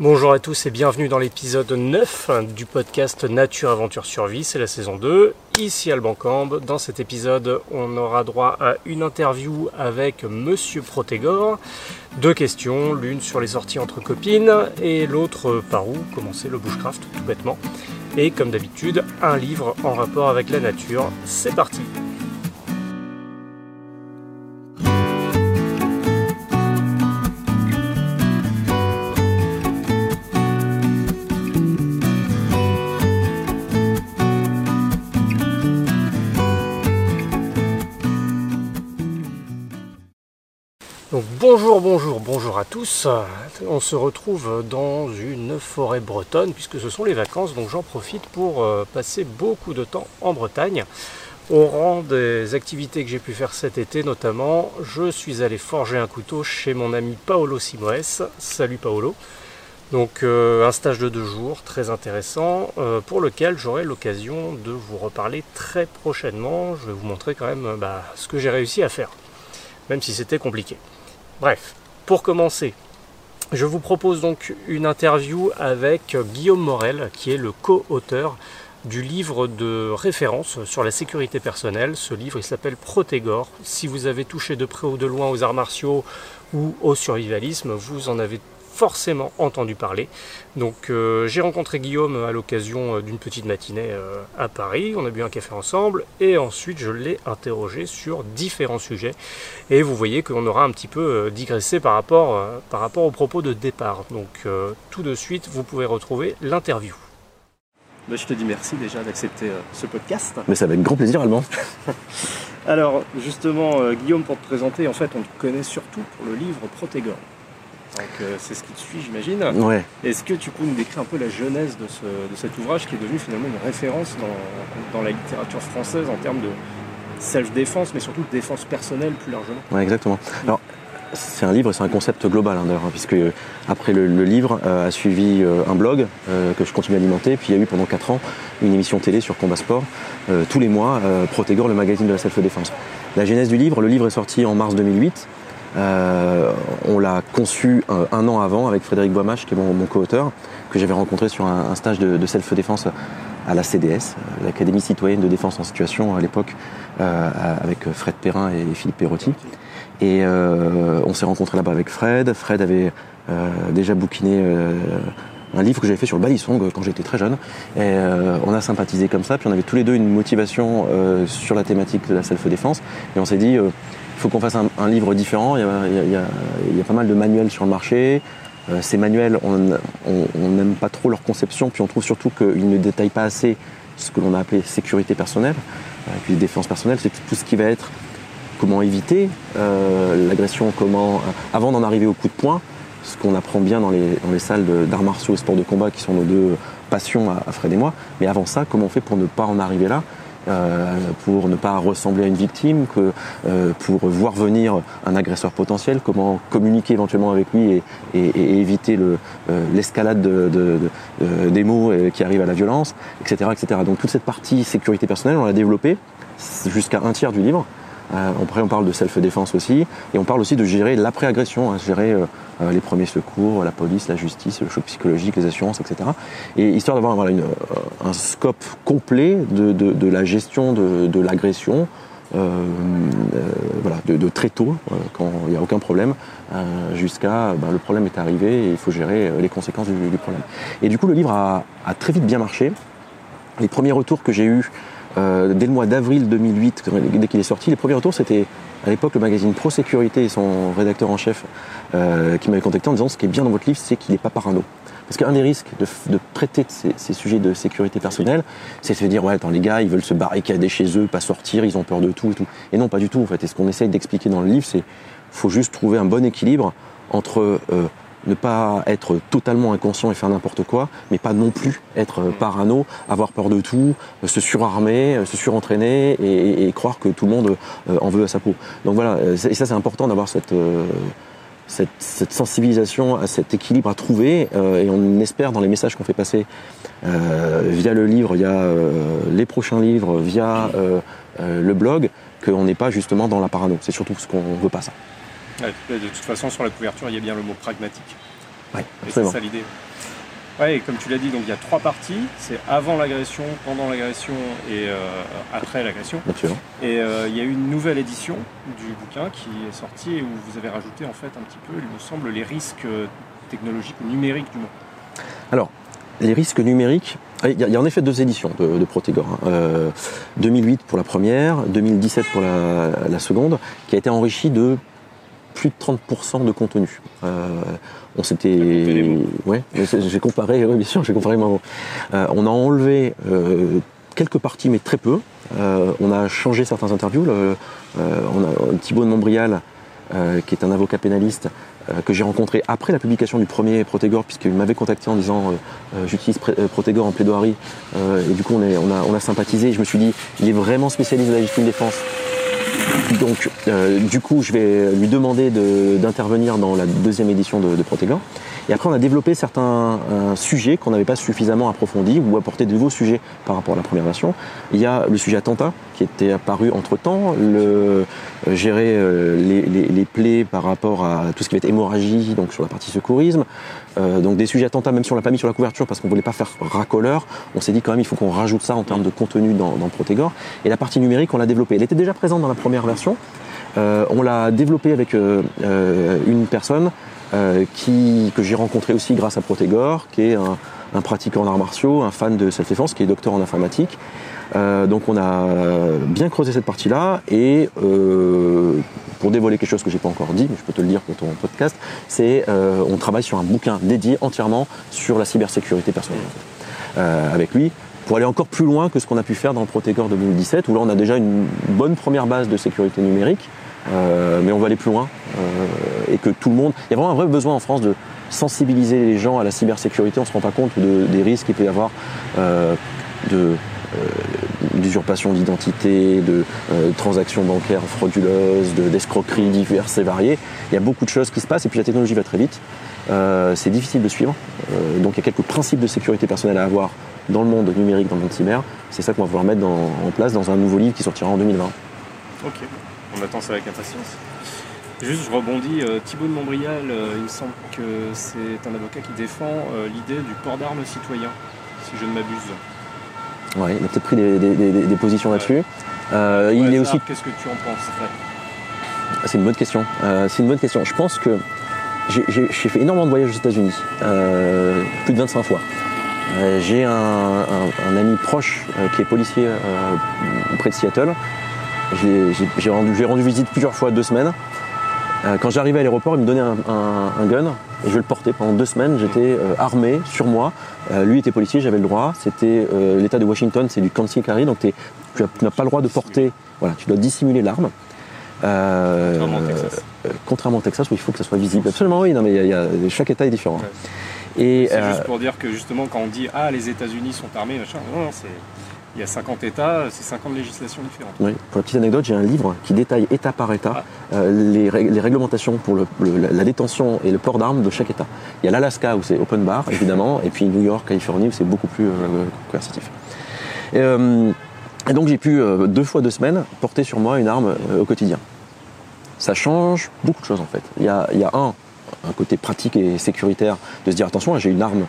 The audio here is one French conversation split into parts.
Bonjour à tous et bienvenue dans l'épisode 9 du podcast Nature Aventure Survie, c'est la saison 2, ici Alban Cambe. Dans cet épisode, on aura droit à une interview avec Monsieur Protégor. Deux questions, l'une sur les sorties entre copines et l'autre par où commencer le bushcraft tout bêtement. Et comme d'habitude, un livre en rapport avec la nature. C'est parti bonjour, bonjour, bonjour à tous. On se retrouve dans une forêt bretonne puisque ce sont les vacances, donc j'en profite pour euh, passer beaucoup de temps en Bretagne. Au rang des activités que j'ai pu faire cet été notamment, je suis allé forger un couteau chez mon ami Paolo Simoes. Salut Paolo. Donc euh, un stage de deux jours très intéressant euh, pour lequel j'aurai l'occasion de vous reparler très prochainement. Je vais vous montrer quand même bah, ce que j'ai réussi à faire, même si c'était compliqué. Bref, pour commencer, je vous propose donc une interview avec Guillaume Morel, qui est le co-auteur du livre de référence sur la sécurité personnelle. Ce livre, il s'appelle Protégor. Si vous avez touché de près ou de loin aux arts martiaux ou au survivalisme, vous en avez forcément entendu parler. Donc euh, j'ai rencontré Guillaume à l'occasion euh, d'une petite matinée euh, à Paris, on a bu un café ensemble et ensuite je l'ai interrogé sur différents sujets et vous voyez qu'on aura un petit peu digressé par rapport, par rapport aux propos de départ. Donc tout de suite vous pouvez retrouver l'interview. Bah, je te dis merci déjà d'accepter ce podcast. Mais c'est avec grand plaisir Allemand. Alors justement Guillaume pour te présenter, en fait on te connaît surtout pour le livre Protégor. Donc euh, c'est ce qui te suit, j'imagine. Ouais. Est-ce que tu peux nous décrire un peu la genèse de, cet ouvrage qui est devenu finalement une référence dans, la littérature française en termes de self-défense, mais surtout de défense personnelle plus largement? Ouais, exactement. Alors, c'est un livre, c'est un concept global hein, d'ailleurs, hein, puisque après le, livre euh, a suivi euh, un blog que je continue à alimenter, puis il y a eu pendant 4 ans une émission télé sur Combat Sport, tous les mois, Protégor, le magazine de la self-défense. La genèse du livre, le livre est sorti en mars 2008. Euh, on l'a conçu un, an avant avec Frédéric Boimach, qui est mon, co-auteur, que j'avais rencontré sur un, stage de, self-défense à la CDS, l'Académie citoyenne de défense en situation à l'époque, euh, avec Fred Perrin et Philippe Perotti. Et euh, on s'est rencontré là-bas avec Fred. Fred avait déjà bouquiné un livre que j'avais fait sur le balisong quand j'étais très jeune. Et on a sympathisé comme ça. Puis on avait tous les deux une motivation sur la thématique de la self-défense. Et on s'est dit, faut qu'on fasse un, livre différent. Il y, a, pas mal de manuels sur le marché. Euh, ces manuels, on n'aime pas trop leur conception, puis on trouve surtout qu'ils ne détaillent pas assez ce que l'on a appelé sécurité personnelle, euh, puis défense personnelle, c'est tout ce qui va être comment éviter euh, l'agression, comment avant d'en arriver au coup de poing, ce qu'on apprend bien dans les, salles d'arts martiaux et sports de combat qui sont nos deux passions à Fred et moi. Mais avant ça, comment on fait pour ne pas en arriver là pour ne pas ressembler à une victime, que, euh, pour voir venir un agresseur potentiel, comment communiquer éventuellement avec lui et, éviter euh, l'escalade des mots qui arrivent à la violence, etc., etc. Donc toute cette partie sécurité personnelle, on l'a développée jusqu'à un tiers du livre. Euh, après, on parle de self-défense aussi, et on parle aussi de gérer l'après-agression, hein, gérer euh, euh, les premiers secours, la police, la justice, le choc psychologique, les assurances, etc. Et histoire d'avoir voilà, un scope complet de, la gestion de, l'agression, voilà, de, très tôt, quand il n'y a aucun problème, jusqu'à ben, le problème est arrivé et il faut gérer les conséquences du, problème. Et du coup, le livre a, a, très vite bien marché. Les premiers retours que j'ai eus euh, dès le mois d'avril 2008, dès qu'il est sorti, les premiers retours, c'était à l'époque le magazine Pro Sécurité et son rédacteur en chef euh, qui m'avait contacté en disant ce qui est bien dans votre livre, c'est qu'il n'est pas parano. Parce qu'un des risques de, traiter de ces, sujets de sécurité personnelle, c'est de se dire, ouais, attends, les gars, ils veulent se barricader chez eux, pas sortir, ils ont peur de tout et tout. Et non, pas du tout, en fait. Et ce qu'on essaye d'expliquer dans le livre, c'est faut juste trouver un bon équilibre entre euh, ne pas être totalement inconscient et faire n'importe quoi, mais pas non plus être parano, avoir peur de tout, se surarmer, se surentraîner et, croire que tout le monde euh, en veut à sa peau. Donc voilà, et ça c'est important d'avoir cette, euh, cette, sensibilisation à cet équilibre à trouver euh, et on espère dans les messages qu'on fait passer via le livre, via les prochains livres, via le blog, qu'on n'est pas justement dans la parano. C'est surtout ce qu'on veut pas ça de toute façon, sur la couverture, il y a bien le mot pragmatique. Ouais, c'est ça l'idée. Ouais, et comme tu l'as dit, donc il y a trois parties. C'est avant l'agression, pendant l'agression et euh, après l'agression. Et euh, il y a eu une nouvelle édition du bouquin qui est sortie et où vous avez rajouté en fait un petit peu, il me semble, les risques euh, technologiques ou numériques du monde. Les risques numériques, il y, a, il y a en effet deux éditions de, de Protégor. hein. Euh, 2008 pour la première, 2017 pour la, la seconde, qui a été enrichie de plus de 30% de contenu. Euh, on s'était, ouais, j'ai comparé, oui, bien sûr, j'ai comparé moi. Euh, on a enlevé euh, quelques parties, mais très peu. On a changé certains interviews. Le- on a Thibaut de Montbrial, qui est un avocat pénaliste que j'ai rencontré après la publication du premier Protégor, puisqu'il m'avait contacté en disant euh, j'utilise Protégor en plaidoirie, euh, et du coup on, est- on a, on a sympathisé. Et je me suis dit, il est vraiment spécialiste de la légitime défense. Donc, euh, du coup, je vais lui demander de- d'intervenir dans la deuxième édition de, de. Et après, on a développé certains euh, sujets qu'on n'avait pas suffisamment approfondis ou apporté de nouveaux sujets par rapport à la première version. Il y a le sujet attentat qui était apparu entre temps, le euh, gérer euh, les, les- les plaies par rapport à tout ce qui va être hémorragie, donc sur la partie secourisme. Euh, donc des sujets attentats, même si on l'a pas mis sur la couverture parce qu'on voulait pas faire racoleur, on s'est dit quand même il faut qu'on rajoute ça en termes de contenu dans, dans Protégor. Et la partie numérique, on l'a développée. Elle était déjà présente dans la première version. Euh, on l'a développée avec euh, euh, une personne euh, qui, que j'ai rencontré aussi grâce à Protégor, qui est un, un pratiquant d'arts martiaux, un fan de self-défense, qui est docteur en informatique. Euh, donc on a bien creusé cette partie-là et euh, pour dévoiler quelque chose que j'ai pas encore dit, mais je peux te le dire pour ton podcast, c'est euh, on travaille sur un bouquin dédié entièrement sur la cybersécurité personnelle euh, avec lui pour aller encore plus loin que ce qu'on a pu faire dans le Protégor 2017 où là on a déjà une bonne première base de sécurité numérique euh, mais on va aller plus loin euh, et que tout le monde il y a vraiment un vrai besoin en France de sensibiliser les gens à la cybersécurité on se rend pas compte de- des risques qu'il peut y avoir euh, d'usurpation d'identité, de transactions bancaires frauduleuses, de- d'escroqueries diverses et variées. Il y a beaucoup de choses qui se passent et puis la technologie va très vite. C'est difficile de suivre. Donc il y a quelques principes de sécurité personnelle à avoir dans le monde numérique, dans le monde cyber. C'est ça qu'on va pouvoir mettre en place dans un nouveau livre qui sortira en 2020. Ok, on attend ça avec impatience. Juste, je rebondis, euh, Thibaut de Montbrial, euh, il me semble que c'est un avocat qui défend euh, l'idée du port d'armes citoyen, si je ne m'abuse. Ouais, il a peut-être pris des, des- des- des positions là-dessus. Euh, il est hasard, aussi Qu'est-ce que tu en penses C'est une bonne question. Euh, c'est une bonne question. Je pense que j'ai- fait énormément de voyages aux États-Unis, euh, plus de 25 fois. J'ai un, un- un ami proche qui est policier près de Seattle. J'ai rendu, rendu visite plusieurs fois, deux semaines. Euh, quand j'arrivais à l'aéroport, il me donnait un, un- un gun et je le portais pendant deux semaines. J'étais euh, armé sur moi. Euh, lui était policier, j'avais le droit. C'était l'État de Washington, c'est du conceal carry, donc tu as- tu n'as pas le droit de porter. Voilà, tu dois dissimuler l'arme. Contrairement au Texas. contrairement au Texas où il faut que ça soit visible. Absolument, oui. Non, mais il y a- il y a- chaque État est différent. Ouais. Et C'est juste pour dire que justement, quand on dit Ah, les États-Unis sont armés, machin, non, non, c'est. Il y a 50 États, c'est 50 législations différentes. oui, pour la petite anecdote, j'ai un livre qui détaille État par État euh, les, réglementations pour le- le- la- détention et le port d'armes de chaque État. Il y a l'Alaska où c'est open bar, évidemment, et puis New York, Californie où c'est beaucoup plus euh, coercitif. Et, euh, et donc j'ai pu, deux fois deux semaines, porter sur moi une arme au quotidien. Ça change beaucoup de choses en fait. Il y a, il y a un, un côté pratique et sécuritaire de se dire attention, j'ai une arme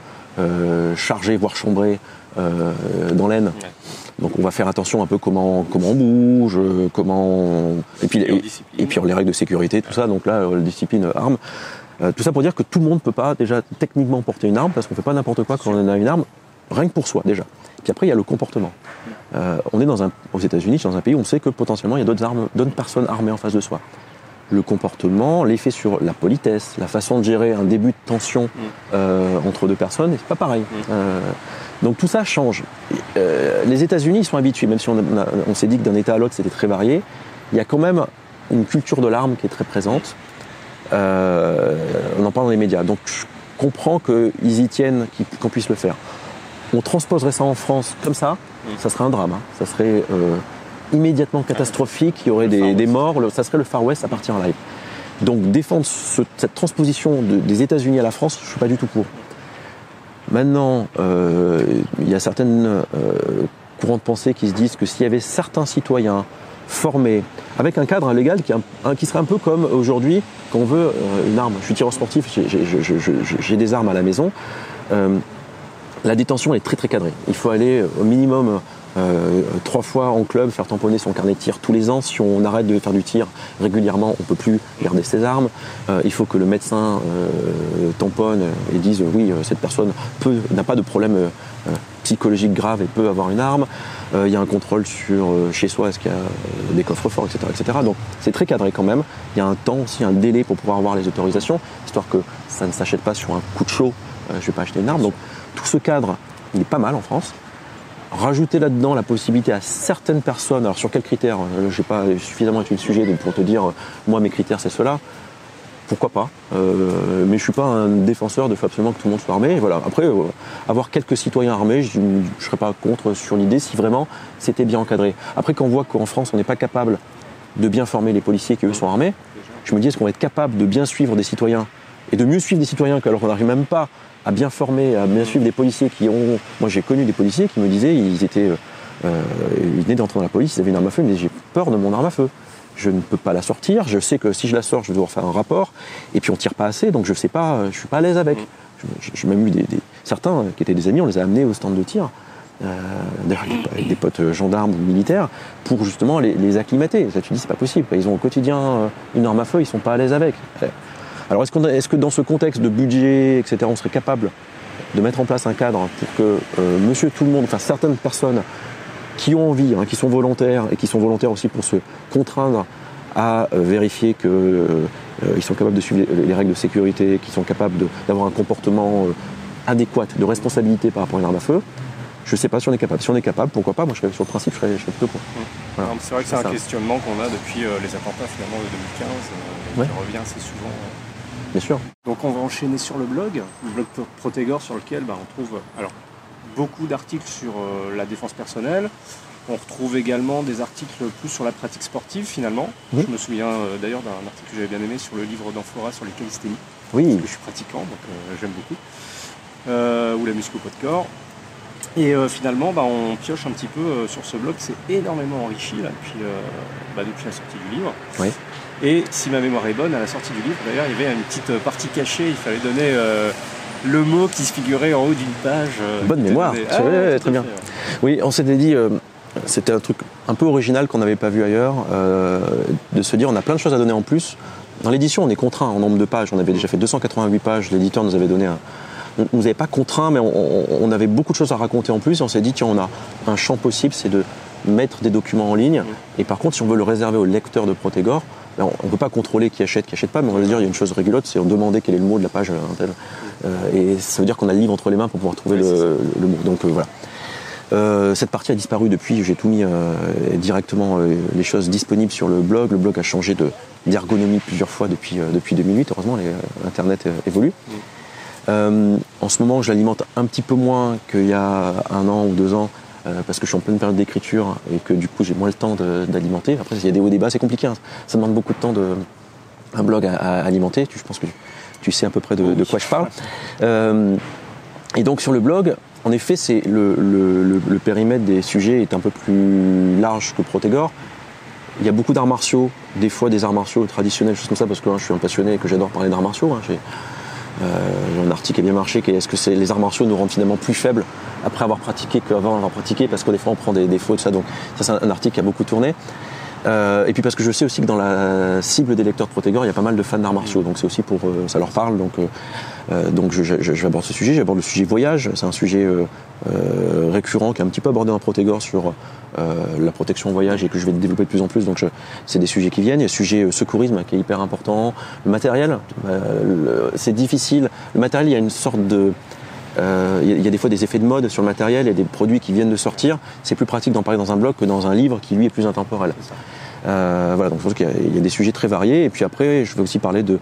chargée, voire chambrée euh, dans l'aine. Ouais. Donc on va faire attention un peu comment, comment on bouge, euh, comment on- et puis Et et, puis les règles de sécurité, tout ça. Donc là, euh, discipline, euh, arme. Euh, tout ça pour dire que tout le monde ne peut pas déjà techniquement porter une arme parce qu'on fait pas n'importe quoi quand on a une arme, rien que pour soi déjà. Puis après il y a le comportement. Euh, on est dans un, aux États-Unis, dans un pays où on sait que potentiellement il y a d'autres armes, d'autres personnes armées en face de soi. Le comportement, l'effet sur la politesse, la façon de gérer un début de tension euh, entre deux personnes, c'est pas pareil. Donc tout ça change. Euh, les États-Unis ils sont habitués, même si on, s'est dit que d'un État à l'autre c'était très varié, il y a quand même une culture de l'arme qui est très présente. Euh, on en parle dans les médias. Donc je comprends qu'ils y tiennent, qu'on puisse le faire. On transposerait ça en France comme ça, ça serait un drame. hein. Ça serait euh, immédiatement catastrophique, il y aurait des, morts, le- ça serait le Far West à partir en live. Donc défendre ce- cette transposition de- des États-Unis à la France, je suis pas du tout pour. Maintenant, euh, il y a certaines euh, courants de pensée qui se disent que s'il y avait certains citoyens formés, avec un cadre légal qui, qui serait un peu comme aujourd'hui quand on veut une arme. Je suis tireur sportif, j'ai des armes à la maison. la détention est très très cadrée. Il faut aller au minimum euh, trois fois en club, faire tamponner son carnet de tir tous les ans. Si on arrête de faire du tir régulièrement, on peut plus garder ses armes. Euh, il faut que le médecin euh, tamponne et dise oui, cette personne n'a pas de problème psychologique grave et peut avoir une arme. Il y a un contrôle sur chez soi, est-ce qu'il y a des coffres forts, etc., etc. Donc c'est très cadré quand même. Il y a un temps aussi, un délai pour pouvoir avoir les autorisations, histoire que ça ne s'achète pas sur un coup de chaud. je ne vais pas acheter une arme. Donc tout ce cadre, il est pas mal en France rajouter là-dedans la possibilité à certaines personnes, alors sur quels critères euh, Je n'ai pas suffisamment étudié le sujet pour te dire, euh, moi mes critères c'est cela. Pourquoi pas euh, Mais je suis pas un défenseur de faire absolument que tout le monde soit armé. Voilà. Après, avoir quelques citoyens armés, je ne serais pas contre sur l'idée si vraiment c'était bien encadré. Après, quand on voit qu'en France on n'est pas capable de bien former les policiers qui eux sont armés, je me dis est-ce qu'on va être capable de bien suivre des citoyens et de mieux suivre des citoyens qu'alors qu'on n'arrive même pas à bien former, à bien suivre des policiers qui ont. Moi, j'ai connu des policiers qui me disaient, ils étaient, euh, euh ils venaient d'entrer dans la police, ils avaient une arme à feu, mais j'ai peur de mon arme à feu. Je ne peux pas la sortir. Je sais que si je la sors, je vais devoir faire un rapport. Et puis on tire pas assez, donc je sais pas, je suis pas à l'aise avec. J'ai même eu des, certains qui étaient des amis, on les a amenés au stand de tir. Euh, avec des potes gendarmes ou militaires, pour justement les, acclimater. Ça, tu dis, c'est pas possible. Ils ont au quotidien euh, une arme à feu, ils sont pas à l'aise avec. Alors est-ce, que dans ce contexte de budget, etc., on serait capable de mettre en place un cadre pour que euh, monsieur tout le monde, enfin certaines personnes qui ont envie, hein, qui sont volontaires et qui sont volontaires aussi pour se contraindre à euh, vérifier qu'ils euh, sont capables de suivre les, règles de sécurité, qu'ils sont capables d'avoir un comportement adéquat, de responsabilité par rapport à une arme à feu. Je ne sais pas si on est capable. Si on est capable, pourquoi pas? Moi, je serais, sur le principe, je serais, plutôt pour. C'est vrai que c'est un questionnement qu'on a depuis les attentats finalement de 2015, qui revient assez souvent. Bien sûr. Donc on va enchaîner sur le blog, le blog Protégor sur lequel bah, on trouve alors, beaucoup d'articles sur euh, la défense personnelle. On retrouve également des articles plus sur la pratique sportive finalement. Je me souviens euh, d'ailleurs d'un article que j'avais bien aimé sur le livre d'Amphora sur les calisthénies. Oui. Parce que je suis pratiquant, donc euh, j'aime beaucoup. ou la muscu de corps. Et finalement, bah, on pioche un petit peu sur ce blog, c'est énormément enrichi depuis, bah, depuis la sortie du livre. Oui. Et si ma mémoire est bonne, à la sortie du livre, d'ailleurs, il y avait une petite euh, partie cachée. Il fallait donner euh, le mot qui se figurait en haut d'une page. Euh, bonne mémoire, ah, très bien. Oui, on s'était dit, c'était un truc un peu original qu'on n'avait pas vu ailleurs, de se dire on a plein de choses à donner en plus. Dans l'édition, on est contraint en nombre de pages. On avait déjà fait 288 pages. L'éditeur nous avait donné un, on nous avait pas contraint, mais on, on, avait beaucoup de choses à raconter en plus. Et on s'est dit, tiens, on a un champ possible, c'est de mettre des documents en ligne. Et par contre, si on veut le réserver au lecteur de Protégor, on ne peut pas contrôler qui achète, qui achète pas, mais on va dire il y a une chose rigolote, c'est on demander quel est le mot de la page. Euh, euh, et ça veut dire qu'on a le livre entre les mains pour pouvoir trouver le, mot. Donc euh, voilà. cette partie a disparu depuis, j'ai tout mis directement les choses disponibles sur le blog. Le blog a changé d'ergonomie plusieurs fois depuis, depuis 2008, heureusement, Internet évolue. en ce moment, je l'alimente un petit peu moins qu'il y a un an ou deux ans euh, parce que je suis en pleine période d'écriture et que du coup j'ai moins le temps d'alimenter. Après, s'il y a des hauts débats, c'est compliqué. Hein. Ça demande beaucoup de temps de un blog à, alimenter. Je pense que tu sais à peu près de, quoi je parle. Euh, et donc sur le blog, en effet, le, périmètre des sujets est un peu plus large que Protégor. Il y a beaucoup d'arts martiaux, des fois des arts martiaux traditionnels, choses comme ça, parce que hein, je suis un passionné et que j'adore parler d'arts martiaux. Hein. Euh, un article qui a bien marché, est-ce que les arts martiaux nous rendent finalement plus faibles après avoir pratiqué qu'avant avoir pratiqué, parce que des on prend des défauts de ça. Donc ça c'est un article qui a beaucoup tourné. Euh, et puis parce que je sais aussi que dans la cible des lecteurs de Protégor, il y a pas mal de fans d'arts martiaux, donc c'est aussi pour euh, ça leur parle. Donc, donc je, je, je, ce sujet. J'aborde le sujet voyage. C'est un sujet récurrent qui est un petit peu abordé dans Protégor sur la protection voyage et que je vais développer de plus en plus. Donc c'est des sujets qui viennent. Il y a le sujet secourisme qui est hyper important. Le matériel, c'est difficile. Le matériel, il y a une sorte de euh, il y, a des fois des effets de mode sur le matériel, il y a des produits qui viennent de sortir. C'est plus pratique d'en parler dans un blog que dans un livre qui lui est plus intemporel. Euh, voilà, donc je pense qu'il y, a des sujets très variés. Et puis après, je vais aussi parler de,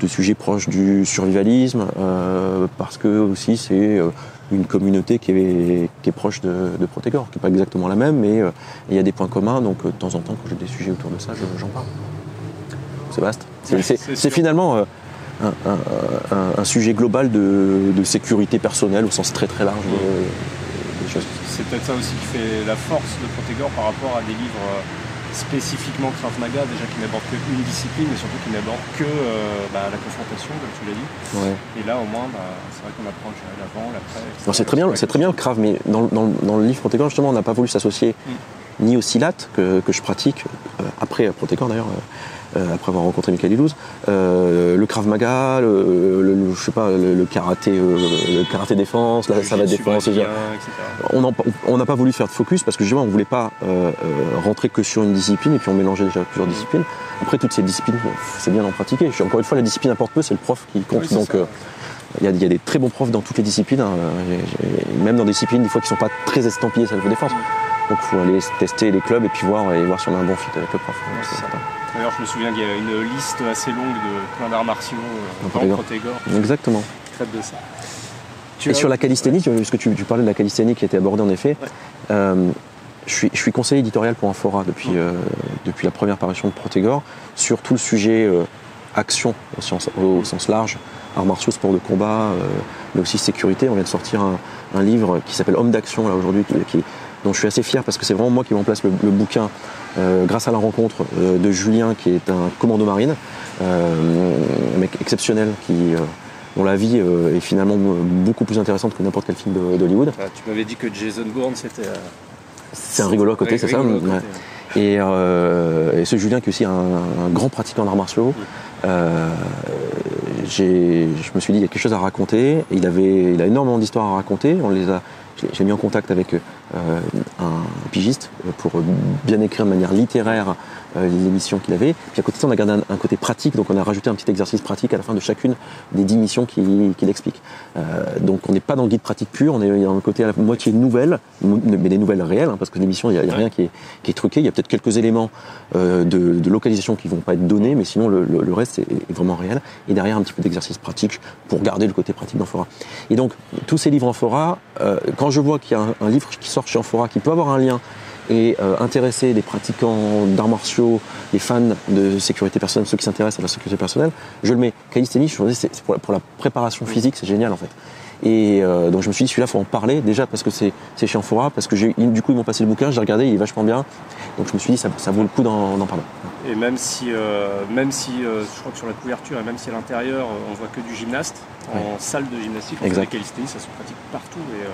de sujets proches du survivalisme, euh, parce que aussi c'est une communauté qui est, qui est proche de, de Protégor, qui n'est pas exactement la même, mais il y a des points communs. Donc de temps en temps, quand j'ai des sujets autour de ça, j'en parle. C'est vaste. C'est finalement un, sujet global de, sécurité personnelle au sens très très large des choses. C'est peut-être ça aussi qui fait la force de Protégor par rapport à des livres euh, spécifiquement Krav Maga, déjà qui n'aborde qu'une discipline, mais surtout qui n'aborde que euh, bah, la confrontation, comme tu l'as dit. Et là, au moins, bah, c'est vrai qu'on apprend l'avant, l'après. C'est très bien, c'est très bien le Krav, mais dans, dans, le livre Protégor, justement, on n'a pas voulu s'associer mm. ni au Silat que, que je pratique, euh, après Protégor d'ailleurs, euh, après avoir rencontré Michael Ilouz, euh, le Krav Maga, le, je sais pas, le, karaté, euh, le karaté défense, la savate défense, on n'a pas voulu faire de focus parce que justement on voulait pas rentrer que sur une discipline et puis on mélangeait déjà plusieurs disciplines. Après toutes ces disciplines, c'est bien d'en pratiquer. Encore une fois, la discipline importe peu, c'est le prof qui compte. donc il y, a, des très bons profs dans toutes les disciplines, hein. même dans des disciplines des fois qui sont pas très estampillées self-défense. Donc il faut aller tester les clubs et puis voir et voir si on a un bon fit avec le prof. D'ailleurs, je me souviens qu'il y a une liste assez longue de plein d'arts martiaux euh, dans Protégor. Exactement. Qui de ça. et sur la calisthénie, puisque tu, tu, parlais de la calisthénie qui a été abordée en effet, euh, je, suis, je, suis, conseiller éditorial pour Infora depuis, euh, depuis la première parution de Protégor sur tout le sujet action au sens, au sens, large, arts martiaux, sport de combat, mais aussi sécurité. On vient de sortir un, un livre qui s'appelle Homme d'action là aujourd'hui, qui, dont je suis assez fier parce que c'est vraiment moi qui remplace le, le bouquin euh, grâce à la rencontre euh, de Julien qui est un commando marine, euh, un mec exceptionnel qui dont la vie est finalement beaucoup plus intéressante que n'importe quel film d'Hollywood. Ah, tu m'avais dit que Jason Bourne c'était. C'est un rigolo à côté, c'est ça Et, ce Julien qui est aussi un, grand pratiquant d'arts martiaux, je me suis dit il y a quelque chose à raconter. Il avait, il a énormément d'histoires à raconter. On les a, j'ai mis en contact avec un pigiste pour bien écrire de manière littéraire euh, l'émission qu'il avait. Puis à côté de ça, on a gardé un, côté pratique, donc on a rajouté un petit exercice pratique à la fin de chacune des dix missions qu'il explique. Euh, donc on n'est pas dans le guide pratique pur, on est dans le côté à moitié nouvelle, mais des nouvelles réelles, hein, parce que l'émission, il n'y a, rien qui est, truqué. Il y a peut-être quelques éléments euh, de, localisation qui vont pas être donnés, mais sinon le, reste est, vraiment réel. Et derrière, un petit peu d'exercice pratique pour garder le côté pratique d'Amphora. Et donc, tous ces livres euh, quand je vois qu'il y a un, un livre qui sort qui peut avoir un lien et euh, intéresser les pratiquants d'arts martiaux, les fans de sécurité personnelle, ceux qui s'intéressent à la sécurité personnelle, je le mets. Calisthénie, je me dis, c'est pour, la préparation physique, c'est génial en fait. Et euh, donc je me suis dit, celui-là, faut en parler déjà parce que c'est chez parce que du coup ils m'ont passé le bouquin, j'ai regardé, il est vachement bien. Donc je me suis dit, ça, ça vaut le coup d'en parler. Et même si, euh, même si je crois que sur la couverture et même si à l'intérieur on voit que du gymnaste, en salle de gymnastique, on fait calisthénie, ça se pratique partout. Et,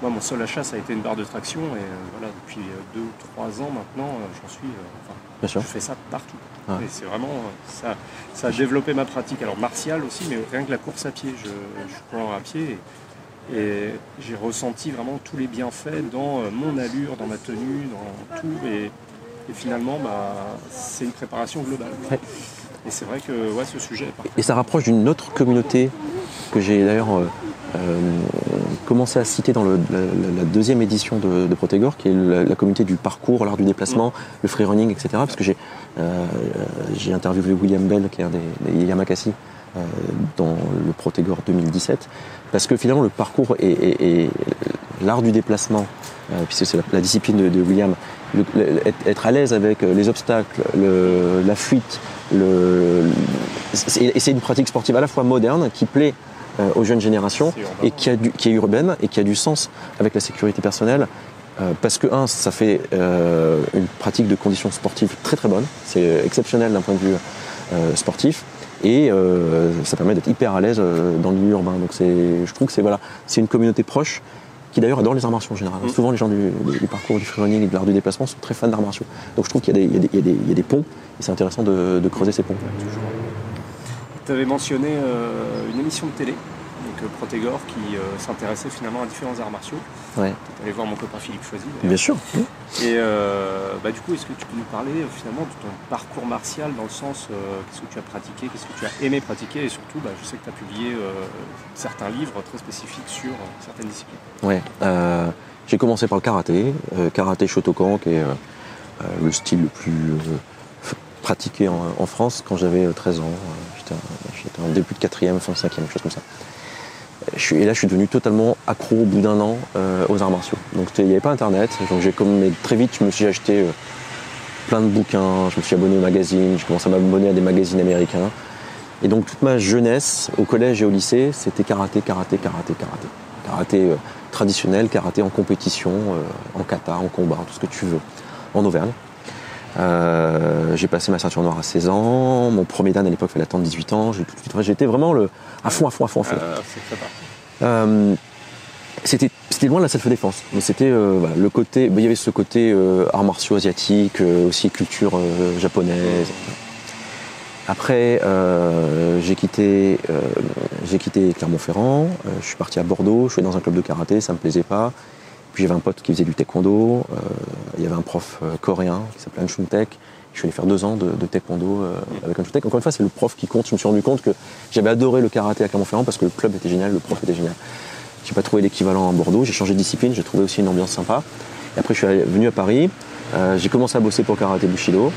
moi, mon seul achat, ça a été une barre de traction. Et euh, voilà, depuis euh, deux ou trois ans maintenant, euh, j'en suis. Enfin, je fais ça partout. Et c'est vraiment. Ça, ça a développé ma pratique. Alors, martiale aussi, mais rien que la course à pied. Je, je cours à pied. Et, j'ai ressenti vraiment tous les bienfaits dans mon allure, dans ma tenue, dans tout. Et, finalement, bah, c'est une préparation globale. Et c'est vrai que ouais, ce sujet Et ça rapproche d'une autre communauté que j'ai d'ailleurs commencé à citer dans le, la, deuxième édition de, de Protégor, qui est la, communauté du parcours, l'art du déplacement, le free running, etc. Parce que j'ai euh, j'ai interviewé William Bell, qui est un des, Yamakasi, euh, dans le Protégor 2017, parce que finalement le parcours et, l'art du déplacement, euh, puisque c'est la, discipline de, William, être à l'aise avec les obstacles, le, la fuite, le, et c'est une pratique sportive à la fois moderne qui plaît euh, aux jeunes générations et qui, a qui est urbaine et qui a du sens avec la sécurité personnelle. Euh, parce que, un, ça fait euh, une pratique de conditions sportives très très bonne, c'est exceptionnel d'un point de vue sportif, et ça permet d'être hyper à l'aise dans le milieu urbain. Donc je trouve que c'est voilà, une communauté proche qui d'ailleurs adore les arts martiaux en général. Mm. Souvent les gens du, parcours du freerunning et de l'art du déplacement sont très fans d'arts martiaux. Donc je trouve qu'il y, y, a des ponts et c'est intéressant de, de, creuser ces ponts. Tu avais mentionné euh, une émission de télé, donc euh, Protégor, qui euh, s'intéressait finalement à différents arts martiaux. Ouais. Tu allé voir mon copain Philippe Choisy. Bien sûr. Et bah, du coup, est-ce que tu peux nous parler finalement de ton parcours martial dans le sens qu'est-ce que tu as pratiqué, qu'est-ce que tu as aimé pratiquer et surtout, bah, je sais que tu as publié certains livres très spécifiques sur certaines disciplines. Ouais. J'ai commencé par le karaté, karaté Shotokan, qui est le style le plus pratiqué en, France quand j'avais 13 euh, ans. Euh, j'étais en début de quatrième, fin de cinquième, chose comme ça. et là, je suis devenu totalement accro au bout d'un an euh, aux arts martiaux. Donc, il n'y avait pas Internet. Donc, j'ai comme très vite, je me suis acheté plein de bouquins. Je me suis abonné aux magazines. J'ai commencé à m'abonner à des magazines américains. Et donc, toute ma jeunesse, au collège et au lycée, c'était karaté, karaté, karaté, karaté. Karaté traditionnel, karaté en compétition, en kata, en combat, tout ce que tu veux, en Auvergne. Euh, j'ai passé ma ceinture noire à 16 ans. Mon premier dan à l'époque fallait attendre 18 ans. J'ai tout de suite- enfin, J'étais vraiment le, à fond, à fond, à fond, à fond. Bien. Euh, c'était c'était loin de la self-défense, mais c'était euh, le côté. bah, Il y avait ce côté euh, arts martiaux asiatiques, euh, aussi culture euh, japonaise. Après, euh, j'ai quitté, euh, j'ai quitté Clermont-Ferrand. euh, je suis parti à Bordeaux. Je suis dans un club de karaté, ça me plaisait pas. J'avais un pote qui faisait du taekwondo. euh, il y avait un prof euh, coréen qui s'appelait An Tek. Je suis allé faire deux ans de, taekwondo euh, avec An Tek. Encore une fois, c'est le prof qui compte. Je me suis rendu compte que j'avais adoré le karaté à Clermont-Ferrand parce que le club était génial, le prof était génial. J'ai pas trouvé l'équivalent à Bordeaux. J'ai changé de discipline. J'ai trouvé aussi une ambiance sympa. Et après, je suis venu à Paris. J'ai commencé à bosser pour Karaté Bushido,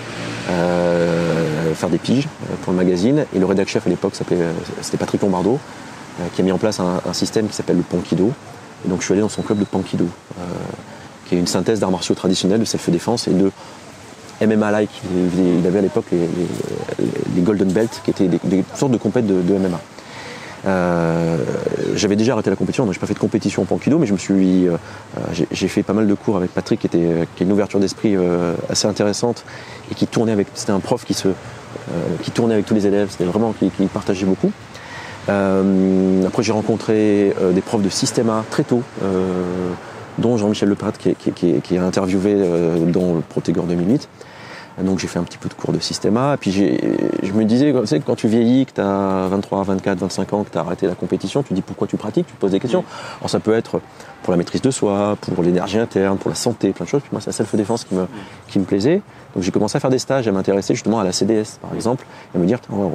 faire des piges pour le magazine. Et le rédac chef à l'époque, c'était Patrick Lombardo, qui a mis en place un, système qui s'appelle le Pankido. Et donc je suis allé dans son club de Pankido, euh, qui est une synthèse d'arts martiaux traditionnels, de self-défense et de MMA-like. Il, avait à l'époque les, Golden Belt, qui étaient des, sortes de compètes de, MMA. Euh, j'avais déjà arrêté la compétition, donc j'ai pas fait de compétition en Pankido, mais je me suis, euh, j'ai- fait pas mal de cours avec Patrick, qui était, a une ouverture d'esprit assez intéressante et qui tournait avec, c'était un prof qui se, qui tournait avec tous les élèves, c'était vraiment qui partageait beaucoup. Euh, après j'ai rencontré euh, des profs de Systema très tôt, euh, dont Jean-Michel Leprat qui, est- qui, qui, qui est interviewé euh, dans le Protégor 2008. Donc j'ai fait un petit peu de cours de systéma. Et puis je me disais, tu sais, quand tu vieillis, que tu as 23, 24, 25 ans, que tu as arrêté la compétition, tu te dis pourquoi tu pratiques, tu te poses des questions. Alors ça peut être pour la maîtrise de soi, pour l'énergie interne, pour la santé, plein de choses. Puis moi, c'est la self-défense qui me, qui me plaisait. Donc j'ai commencé à faire des stages, à m'intéresser justement à la CDS, par exemple, et à me dire, euh,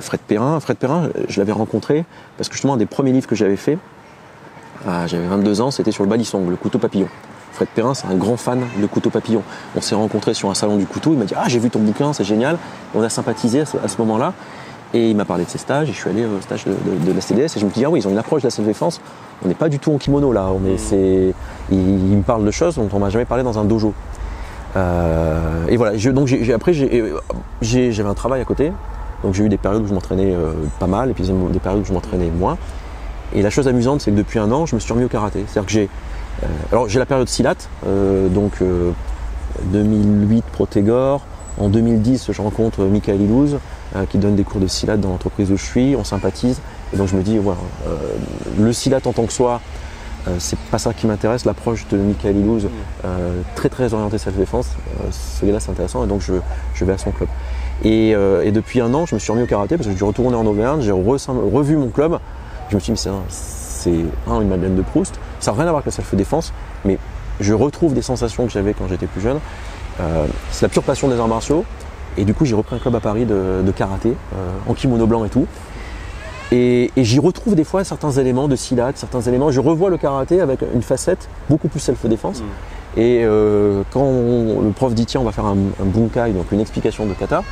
Fred Perrin, Fred Perrin, je l'avais rencontré parce que justement, un des premiers livres que j'avais fait, ah, j'avais 22 ans, c'était sur le balisson, le couteau papillon. Fred Perrin, c'est un grand fan de couteau papillon. On s'est rencontrés sur un salon du couteau, il m'a dit Ah, j'ai vu ton bouquin, c'est génial. On a sympathisé à ce, moment-là. Et il m'a parlé de ses stages, et je suis allé au stage de, la CDS, et je me dis Ah oui, ils ont une approche de la self-défense. On n'est pas du tout en kimono là. On est, c'est, il, il me parle de choses dont on m'a jamais parlé dans un dojo. Euh, et voilà, donc après, j'ai- j'avais un travail à côté. Donc j'ai eu des périodes où je m'entraînais euh, pas mal, et puis des périodes où je m'entraînais moins. Et la chose amusante, c'est que depuis un an, je me suis remis au karaté. C'est-à-dire que j'ai, euh, alors j'ai la période Silat, euh, donc euh, 2008 Protégor. En 2010, je rencontre Michael Ilouz, qui donne des cours de Silat dans l'entreprise où je suis. On sympathise. Et donc je me dis, voilà, le Silat en tant que soi, c'est pas ça qui m'intéresse. L'approche de Michael Ilouz, très très orienté self-défense, ce gars-là c'est intéressant et donc je, je vais à son club. Et, euh, et depuis un an, je me suis remis au karaté parce que je suis retourné en Auvergne, j'ai re- revu mon club. Je me suis dit, c'est un- un, une Madeleine de Proust. Ça n'a rien à voir avec la self-défense, mais je retrouve des sensations que j'avais quand j'étais plus jeune. Euh, c'est la pure passion des arts martiaux. Et du coup, j'ai repris un club à Paris de, de karaté, euh, en kimono blanc et tout. Et, et j'y retrouve des fois certains éléments de silat, certains éléments. Je revois le karaté avec une facette beaucoup plus self-défense. Et euh, quand on- le prof dit tiens, on va faire un, un bunkai, donc une explication de kata,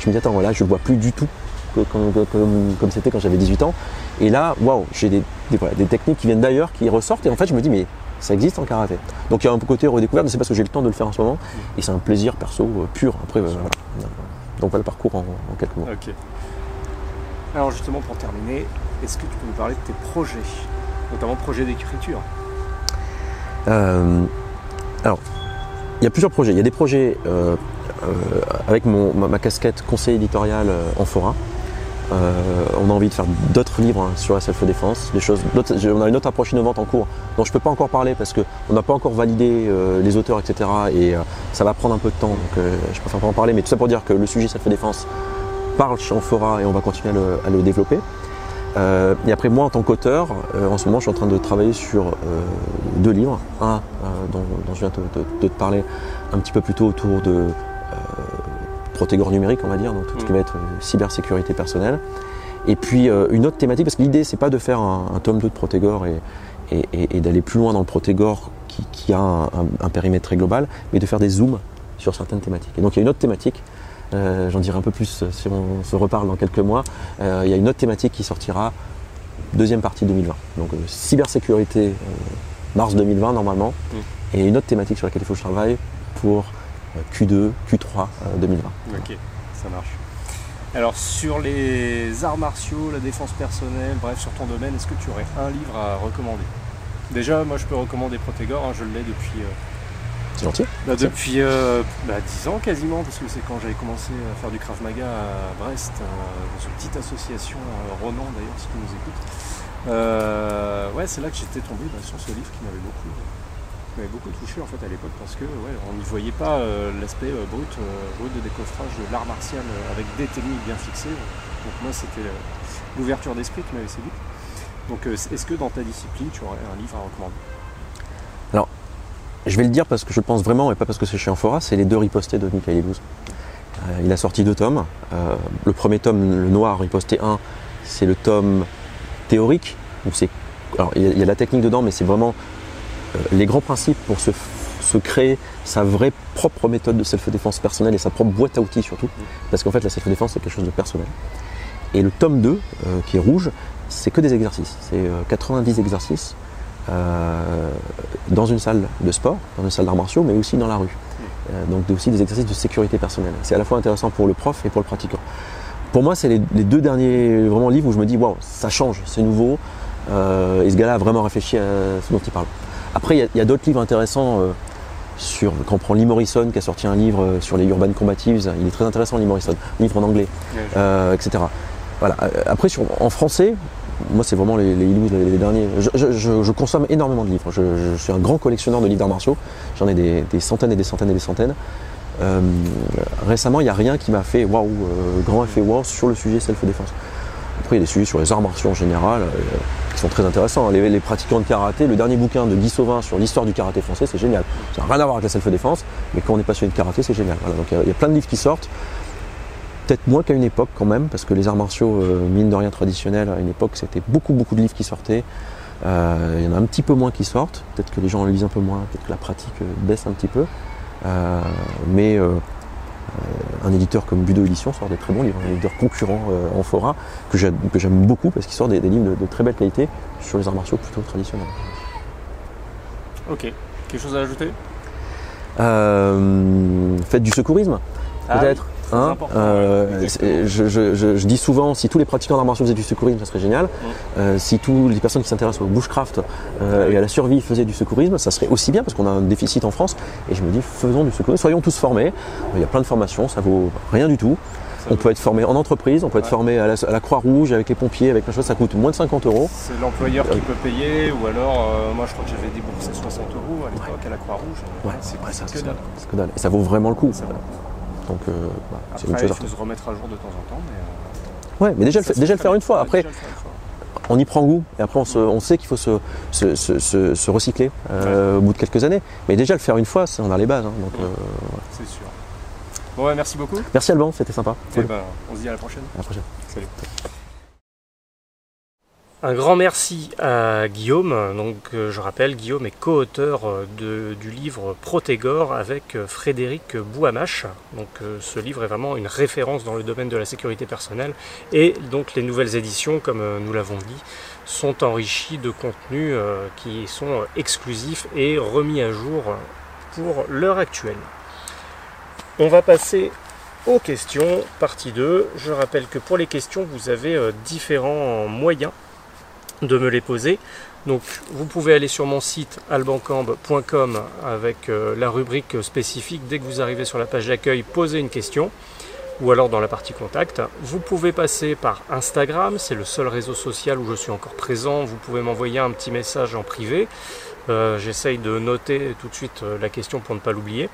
je me dis attends, voilà, je vois plus du tout que- comme comme- comme c'était quand j'avais 18 ans. Et là, waouh, j'ai des, des- voilà, des techniques qui viennent d'ailleurs, qui ressortent. Et en fait, je me dis mais ça existe en karaté. Donc il y a un côté redécouverte, mais c'est parce que j'ai le temps de le faire en ce moment. Et c'est un plaisir perso euh, pur. Après, euh, voilà. Donc voilà le parcours en, en quelques mots. Alors justement pour terminer, est-ce que tu peux nous parler de tes projets, notamment projets d'écriture? Euh, alors, il y a plusieurs projets. Il y a des projets euh, euh, avec mon, ma, casquette conseil éditorial euh, en Fora. Euh, on a envie de faire d'autres livres hein, sur la self-défense, des choses. On a une autre approche innovante en cours dont je ne peux pas encore parler parce qu'on n'a pas encore validé euh, les auteurs, etc. Et euh, ça va prendre un peu de temps, donc euh, je préfère pas en parler. Mais tout ça pour dire que le sujet self-défense parle chez Amphora et on va continuer à le, à le développer. Euh, et après moi en tant qu'auteur, euh, en ce moment je suis en train de travailler sur euh, deux livres. Un dont, dont je viens de, de- de te parler un petit peu plus tôt autour de protégor numérique on va dire, donc tout ce qui Mm. va être cybersécurité personnelle. Et puis une autre thématique, parce que l'idée c'est pas de faire un, un tome 2 de Protégor et, et- et- et d'aller plus loin dans le Protégor qui, qui a un, un- un périmètre très global, mais de faire des zooms sur certaines thématiques. Et donc il y a une autre thématique euh, J'en dirai un peu plus euh, si on se reparle dans quelques mois. Euh, il y a une autre thématique qui sortira deuxième partie 2020. Donc cybersécurité mars 2020 normalement. Mm. Et une autre thématique sur laquelle il faut que je travaille pour euh, Q2, Q3 euh, 2020. Ok, ça marche. Alors sur les arts martiaux, la défense personnelle, bref sur ton domaine, est-ce que tu aurais un livre à recommander? Déjà, moi je peux recommander Protégor, hein, je l'ai depuis, euh, C'est gentil. Bah, depuis euh, bah, 10 ans quasiment, parce que c'est quand j'avais commencé à faire du Krav Maga à Brest, euh, dans une petite association, euh, Ronan d'ailleurs, si tu nous écoutes. Euh, ouais, c'est là que j'étais tombé bah, sur ce livre qui m'avait beaucoup, m'avait beaucoup touché en fait à l'époque, parce que ouais, on n'y voyait pas l'aspect brut, brut de décoffrage de l'art martial avec des techniques bien fixées. Donc moi, c'était l'ouverture d'esprit qui m'avait séduit. Donc est-ce que dans ta discipline, tu aurais un livre à recommander? Je vais le dire parce que je pense vraiment et pas parce que c'est chez Amphora, c'est les deux ripostés de Michael Illouz. Euh, il a sorti deux tomes. Euh, le premier tome, le noir, riposté 1, c'est le tome théorique. Où il y, a, la technique dedans, mais c'est vraiment euh, les grands principes pour se, se créer sa vraie propre méthode de self-défense personnelle et sa propre boîte à outils surtout. Parce qu'en fait, la self-défense, c'est quelque chose de personnel. Et le tome 2, euh, qui est rouge, c'est que des exercices. C'est euh, 90 exercices euh, dans une salle de sport, dans une salle d'arts martiaux, mais aussi dans la rue. Euh, donc aussi des exercices de sécurité personnelle. C'est à la fois intéressant pour le prof et pour le pratiquant. Pour moi, c'est les, les deux derniers vraiment livres où je me dis waouh, ça change, c'est nouveau. Euh, et ce gars-là a vraiment réfléchi à ce dont il parle. Après, il y a- d'autres livres intéressants. euh, sur, quand on prend Lee Morrison qui a sorti un livre sur les urban combatives, il est très intéressant Lee Morrison, livre en anglais, etc. Voilà. Après, sur, en français, moi c'est vraiment les, les, les, derniers. Je, consomme énormément de livres. Je, suis un grand collectionneur de livres d'arts martiaux. J'en ai des, centaines et des centaines et des centaines. Euh, récemment, il n'y a rien qui m'a fait waouh, euh, grand effet waouh sur le sujet self-défense. Après, il y a des sujets sur les arts martiaux en général euh, qui sont très intéressants. Les, les pratiquants de karaté, le dernier bouquin de Guy Sauvin sur l'histoire du karaté français, c'est génial. Ça n'a rien à voir avec la self-défense, mais quand on est passionné de karaté, c'est génial. Donc il y, a plein de livres qui sortent. Peut-être moins qu'à une époque quand même, parce que les arts martiaux, euh, mine de rien traditionnels, à une époque, c'était beaucoup, beaucoup de livres qui sortaient. Euh, il y en a un petit peu moins qui sortent. Peut-être que les gens en lisent un peu moins, peut-être que la pratique euh, baisse un petit peu. Mais un éditeur comme Budo Édition sort des très bons livres, un éditeur concurrent en fora, que j'aime beaucoup parce qu'il sort des, des livres de, de très belle qualité sur les arts martiaux plutôt traditionnels. Ok. Quelque chose à ajouter? Faites du secourisme, peut-être. très hein. Euh, je, je- je- je dis souvent, si tous les pratiquants d'arts martiaux faisaient du secourisme, ça serait génial. Euh, si toutes les personnes qui s'intéressent au bushcraft euh, et à la survie faisaient du secourisme, ça serait aussi bien parce qu'on a un déficit en France. Et je me dis, faisons du secourisme, soyons tous formés. Il y a plein de formations, ça vaut rien du tout. On peut être formé en entreprise, on peut être Ouais. formé à la, Croix-Rouge, avec les pompiers, avec plein de choses, ça coûte moins de 50 euros. C'est l'employeur qui peut payer, ou alors, euh, moi je crois que j'avais déboursé 60 euros à l'époque à la Croix-Rouge. Ouais, c'est que que dalle. Et ça vaut vraiment le coup. Ça. Donc, euh, voilà, c'est une chose il faut se remettre à jour de temps en temps. Mais, euh, Ouais, mais déjà, le, déjà faire une fois. Après, on y prend goût. Et après, on, se- on sait qu'il faut se, recycler euh, au bout de quelques années. Mais déjà, le faire une fois, c'est- on a les bases. hein. donc, euh, C'est sûr. Bon, ouais, merci beaucoup. merci Alban, c'était sympa. Cool. ben, on se dit à la prochaine. À la prochaine. Salut. Un grand merci à Guillaume. Donc, euh, je rappelle, Guillaume est co-auteur euh, du livre Protégor avec euh, Frédéric Bouhamache. Donc, ce livre est vraiment une référence dans le domaine de la sécurité personnelle. Et donc, les nouvelles éditions, comme nous l'avons dit, sont enrichies de contenus qui sont exclusifs et remis à jour pour l'heure actuelle. On va passer aux questions, partie 2. Je rappelle que pour les questions, vous avez différents moyens de me les poser. Donc vous pouvez aller sur mon site albancambe.com avec euh, la rubrique spécifique. Dès que vous arrivez sur la page d'accueil, posez une question ou alors dans la partie contact. Vous pouvez passer par Instagram, c'est le seul réseau social où je suis encore présent. Vous pouvez m'envoyer un petit message en privé. Euh, J'essaye de noter tout de suite euh, la question pour ne pas l'oublier.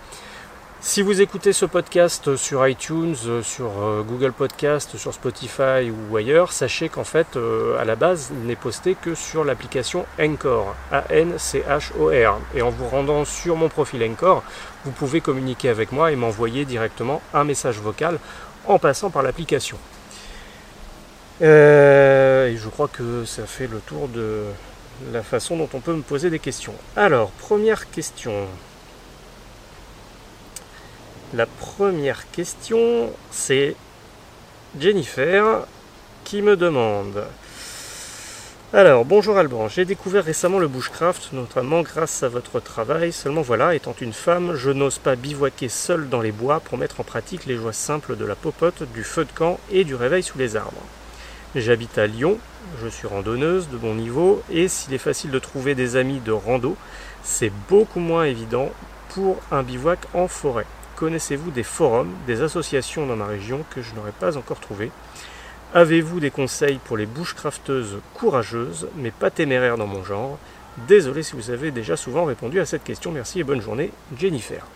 Si vous écoutez ce podcast sur iTunes, sur euh, Google Podcast, sur Spotify ou ailleurs, sachez qu'en fait, euh, à la base, il n'est posté que sur l'application Anchor, A-N-C-H-O-R. Et en vous rendant sur mon profil Anchor, vous pouvez communiquer avec moi et m'envoyer directement un message vocal en passant par l'application. Euh, et je crois que ça fait le tour de la façon dont on peut me poser des questions. Alors, première question. La première question, c'est Jennifer qui me demande. Alors, bonjour Alban, j'ai découvert récemment le bushcraft, notamment grâce à votre travail. Seulement voilà, étant une femme, je n'ose pas bivouaquer seule dans les bois pour mettre en pratique les joies simples de la popote, du feu de camp et du réveil sous les arbres. J'habite à Lyon, je suis randonneuse de bon niveau, et s'il est facile de trouver des amis de rando, c'est beaucoup moins évident pour un bivouac en forêt. Connaissez-vous des forums, des associations dans ma région que je n'aurais pas encore trouvées? Avez-vous des conseils pour les bushcrafteuses courageuses, mais pas téméraires dans mon genre? Désolé si vous avez déjà souvent répondu à cette question. Merci et bonne journée, Jennifer.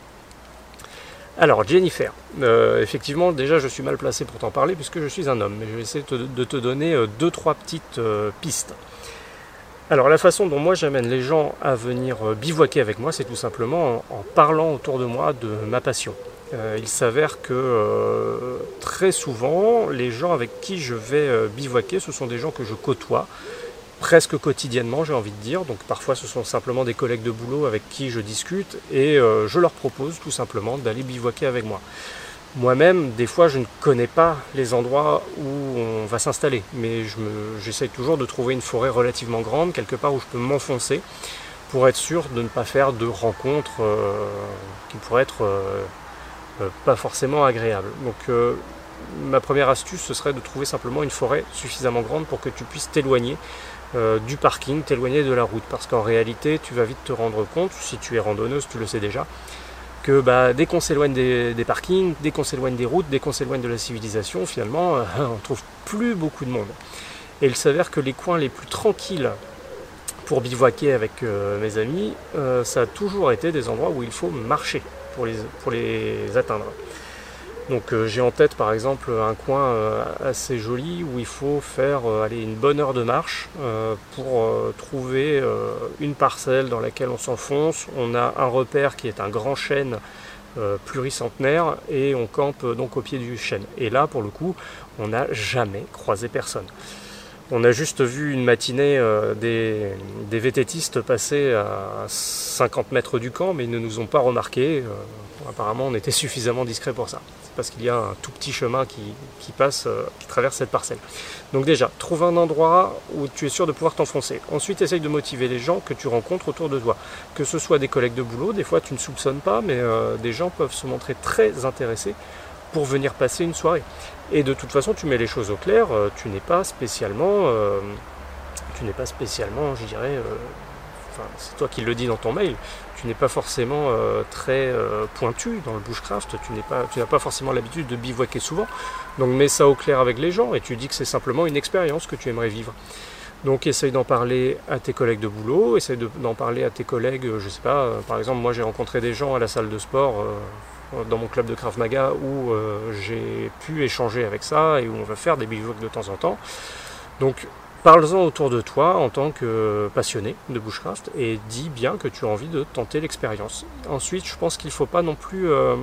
Alors, Jennifer, euh, effectivement, déjà je suis mal placé pour t'en parler puisque je suis un homme, mais je vais essayer de te donner euh, deux, trois petites euh, pistes. Alors, la façon dont moi j'amène les gens à venir bivouaquer avec moi, c'est tout simplement en, parlant autour de moi de ma passion. il s'avère que très souvent, les gens avec qui je vais bivouaquer, ce sont des gens que je côtoie, presque quotidiennement, j'ai envie de dire. Donc parfois ce sont simplement des collègues de boulot avec qui je discute et euh, je leur propose tout simplement d'aller bivouaquer avec moi. Moi-même, des fois, je ne connais pas les endroits où on va s'installer, mais j'essaye toujours de trouver une forêt relativement grande, quelque part où je peux m'enfoncer, pour être sûr de ne pas faire de rencontres euh, qui pourraient être euh, pas forcément agréables. Donc ma première astuce, ce serait de trouver simplement une forêt suffisamment grande pour que tu puisses t'éloigner euh, du parking, t'éloigner de la route. Parce qu'en réalité, tu vas vite te rendre compte, si tu es randonneuse, tu le sais déjà, que bah, dès qu'on s'éloigne des, parkings, dès qu'on s'éloigne des routes, dès qu'on s'éloigne de la civilisation, finalement, euh, on trouve plus beaucoup de monde. Et il s'avère que les coins les plus tranquilles pour bivouaquer avec euh, mes amis, ça a toujours été des endroits où il faut marcher pour les, pour les atteindre. Donc euh, j'ai en tête par exemple un coin euh, assez joli où il faut faire euh, aller une bonne heure de marche pour trouver une parcelle dans laquelle on s'enfonce. On a un repère qui est un grand chêne pluricentenaire et on campe donc au pied du chêne. Et là pour le coup on n'a jamais croisé personne. On a juste vu une matinée des, des, passer à 50 mètres du camp, mais ils ne nous ont pas remarqué. Apparemment, on était suffisamment discret pour ça parce qu'il y a un tout petit chemin qui, passe, euh, qui traverse cette parcelle. Donc déjà, trouve un endroit où tu es sûr de pouvoir t'enfoncer. Ensuite, essaye de motiver les gens que tu rencontres autour de toi. Que ce soit des collègues de boulot, des fois tu ne soupçonnes pas, mais euh, des gens peuvent se montrer très intéressés pour venir passer une soirée. Et de toute façon, tu mets les choses au clair, euh, tu n'es pas spécialement, tu n'es pas spécialement, je dirais, c'est toi qui le dis dans ton mail, tu n'es pas forcément euh, très euh, pointu dans le bushcraft, tu n'as pas forcément l'habitude de bivouaquer souvent. Donc mets ça au clair avec les gens et tu dis que c'est simplement une expérience que tu aimerais vivre. Donc essaye d'en parler à tes collègues de boulot, essaye d'en parler à tes collègues, je sais pas, euh, par exemple moi j'ai rencontré des gens à la salle de sport dans mon club de Krav Maga où j'ai pu échanger avec ça et où on va faire des bivouacs de temps en temps. Parle-en autour de toi en tant que passionné de bushcraft et dis bien que tu as envie de tenter l'expérience. Ensuite, je pense qu'il ne faut pas non plus euh,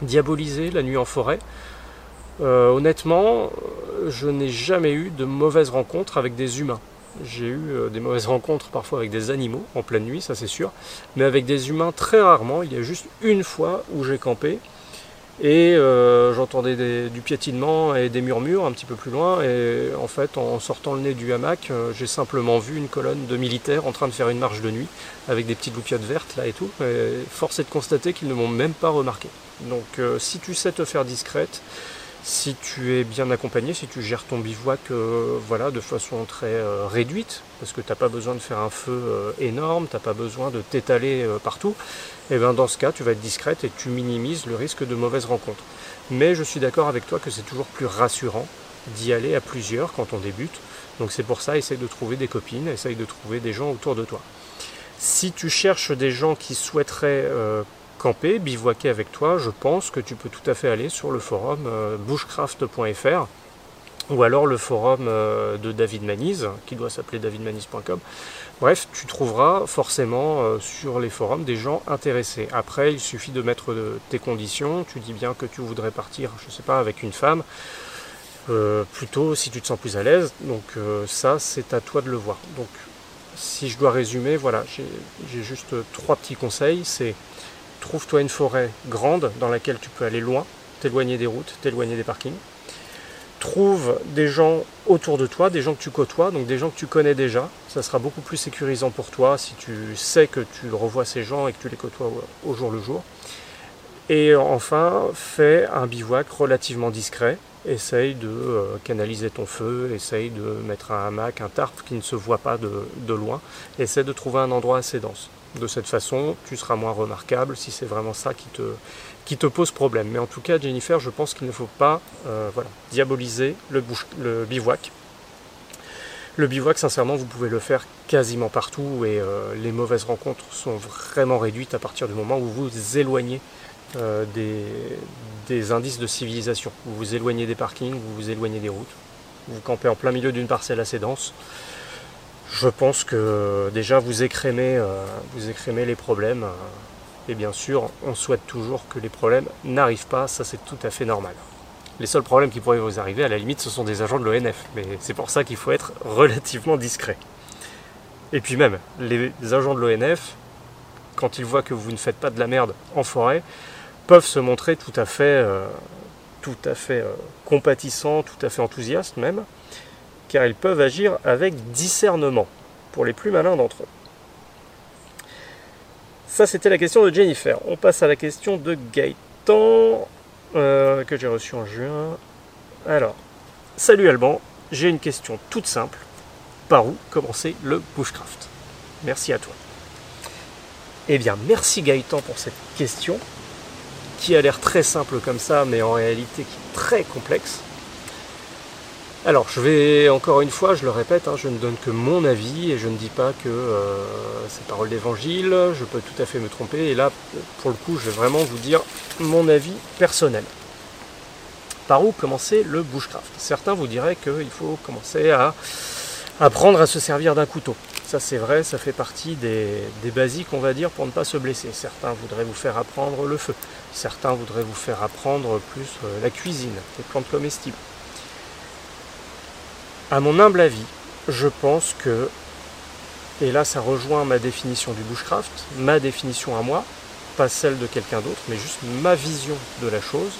diaboliser la nuit en forêt. Euh, honnêtement, je n'ai jamais eu de mauvaises rencontres avec des humains. J'ai eu euh, des mauvaises rencontres parfois avec des animaux en pleine nuit, ça c'est sûr, mais avec des humains très rarement. Il y a juste une fois où j'ai campé et euh, j'entendais du piétinement et des murmures un petit peu plus loin. Et en fait, en sortant le nez du hamac, euh, j'ai simplement vu une colonne de militaires en train de faire une marche de nuit avec des petites loupiottes vertes là et tout. Et force est de constater qu'ils ne m'ont même pas remarqué. Donc, euh, si tu sais te faire discrète, si tu es bien accompagné, si tu gères ton bivouac voilà, de façon très réduite, parce que tu n'as pas besoin de faire un feu énorme, tu n'as pas besoin de t'étaler partout, eh bien dans ce cas, tu vas être discrète et tu minimises le risque de mauvaises rencontres. Mais je suis d'accord avec toi que c'est toujours plus rassurant d'y aller à plusieurs quand on débute. Donc c'est pour ça, essaye de trouver des copines, essaye de trouver des gens autour de toi. Si tu cherches des gens qui souhaiteraient euh, camper, bivouaquer avec toi, je pense que tu peux tout à fait aller sur le forum euh, bushcraft.fr ou alors le forum euh, de David Maniz, qui doit s'appeler davidmaniz.com. Bref, tu trouveras forcément euh, sur les forums des gens intéressés. Après, il suffit de mettre tes conditions. Tu dis bien que tu voudrais partir, je ne sais pas, avec une femme. Plutôt si tu te sens plus à l'aise. Donc ça, c'est à toi de le voir. Donc si je dois résumer, voilà, j'ai juste trois petits conseils. C'est trouve-toi une forêt grande dans laquelle tu peux aller loin, t'éloigner des routes, t'éloigner des parkings trouve des gens autour de toi, des gens que tu côtoies, donc des gens que tu connais déjà. Ça sera beaucoup plus sécurisant pour toi si tu sais que tu revois ces gens et que tu les côtoies au jour le jour. Et enfin, fais un bivouac relativement discret. Essaye de euh, canaliser ton feu, essaye de mettre un hamac, un tarp qui ne se voit pas de, de loin. Essaye de trouver un endroit assez dense. De cette façon, tu seras moins remarquable si c'est vraiment ça qui te, pose problème. Mais en tout cas, Jennifer, je pense qu'il ne faut pas euh, voilà, diaboliser le, le, bivouac. Le bivouac, sincèrement, vous pouvez le faire quasiment partout et euh, les mauvaises rencontres sont vraiment réduites à partir du moment où vous vous éloignez euh, des, des, indices de civilisation. Vous vous éloignez des parkings, vous vous éloignez des routes. Vous campez en plein milieu d'une parcelle assez dense. Je pense que déjà vous écrémez, vous écrémez les problèmes et bien sûr, on souhaite toujours que les problèmes n'arrivent pas, ça c'est tout à fait normal. Les seuls problèmes qui pourraient vous arriver, à la limite, ce sont des agents de l'ONF, mais c'est pour ça qu'il faut être relativement discret. Et puis même, les agents de l'ONF, quand ils voient que vous ne faites pas de la merde en forêt, peuvent se montrer tout à fait, euh, tout à fait euh, compatissants, tout à fait enthousiastes même, car ils peuvent agir avec discernement, pour les plus malins d'entre eux. Ça, c'était la question de Jennifer. On passe à la question de Gaëtan, euh, que j'ai reçu en juin. Alors, salut Alban, j'ai une question toute simple. Par où commencer le bushcraft? Merci à toi. Eh bien, merci Gaëtan pour cette question, qui a l'air très simple comme ça, mais en réalité qui est très complexe. Alors, je vais encore une fois, je le répète, hein, je ne donne que mon avis et je ne dis pas que euh, c'est parole d'évangile, je peux tout à fait me tromper. Et là, pour le coup, je vais vraiment vous dire mon avis personnel. Par où commencer le bushcraft? Certains vous diraient qu'il faut commencer à apprendre à se servir d'un couteau. Ça c'est vrai, ça fait partie des, des, basiques, on va dire, pour ne pas se blesser. Certains voudraient vous faire apprendre le feu. Certains voudraient vous faire apprendre plus euh, la cuisine, les plantes comestibles. À mon humble avis, je pense que, et là ça rejoint ma définition du bushcraft, ma définition à moi, pas celle de quelqu'un d'autre, mais juste ma vision de la chose.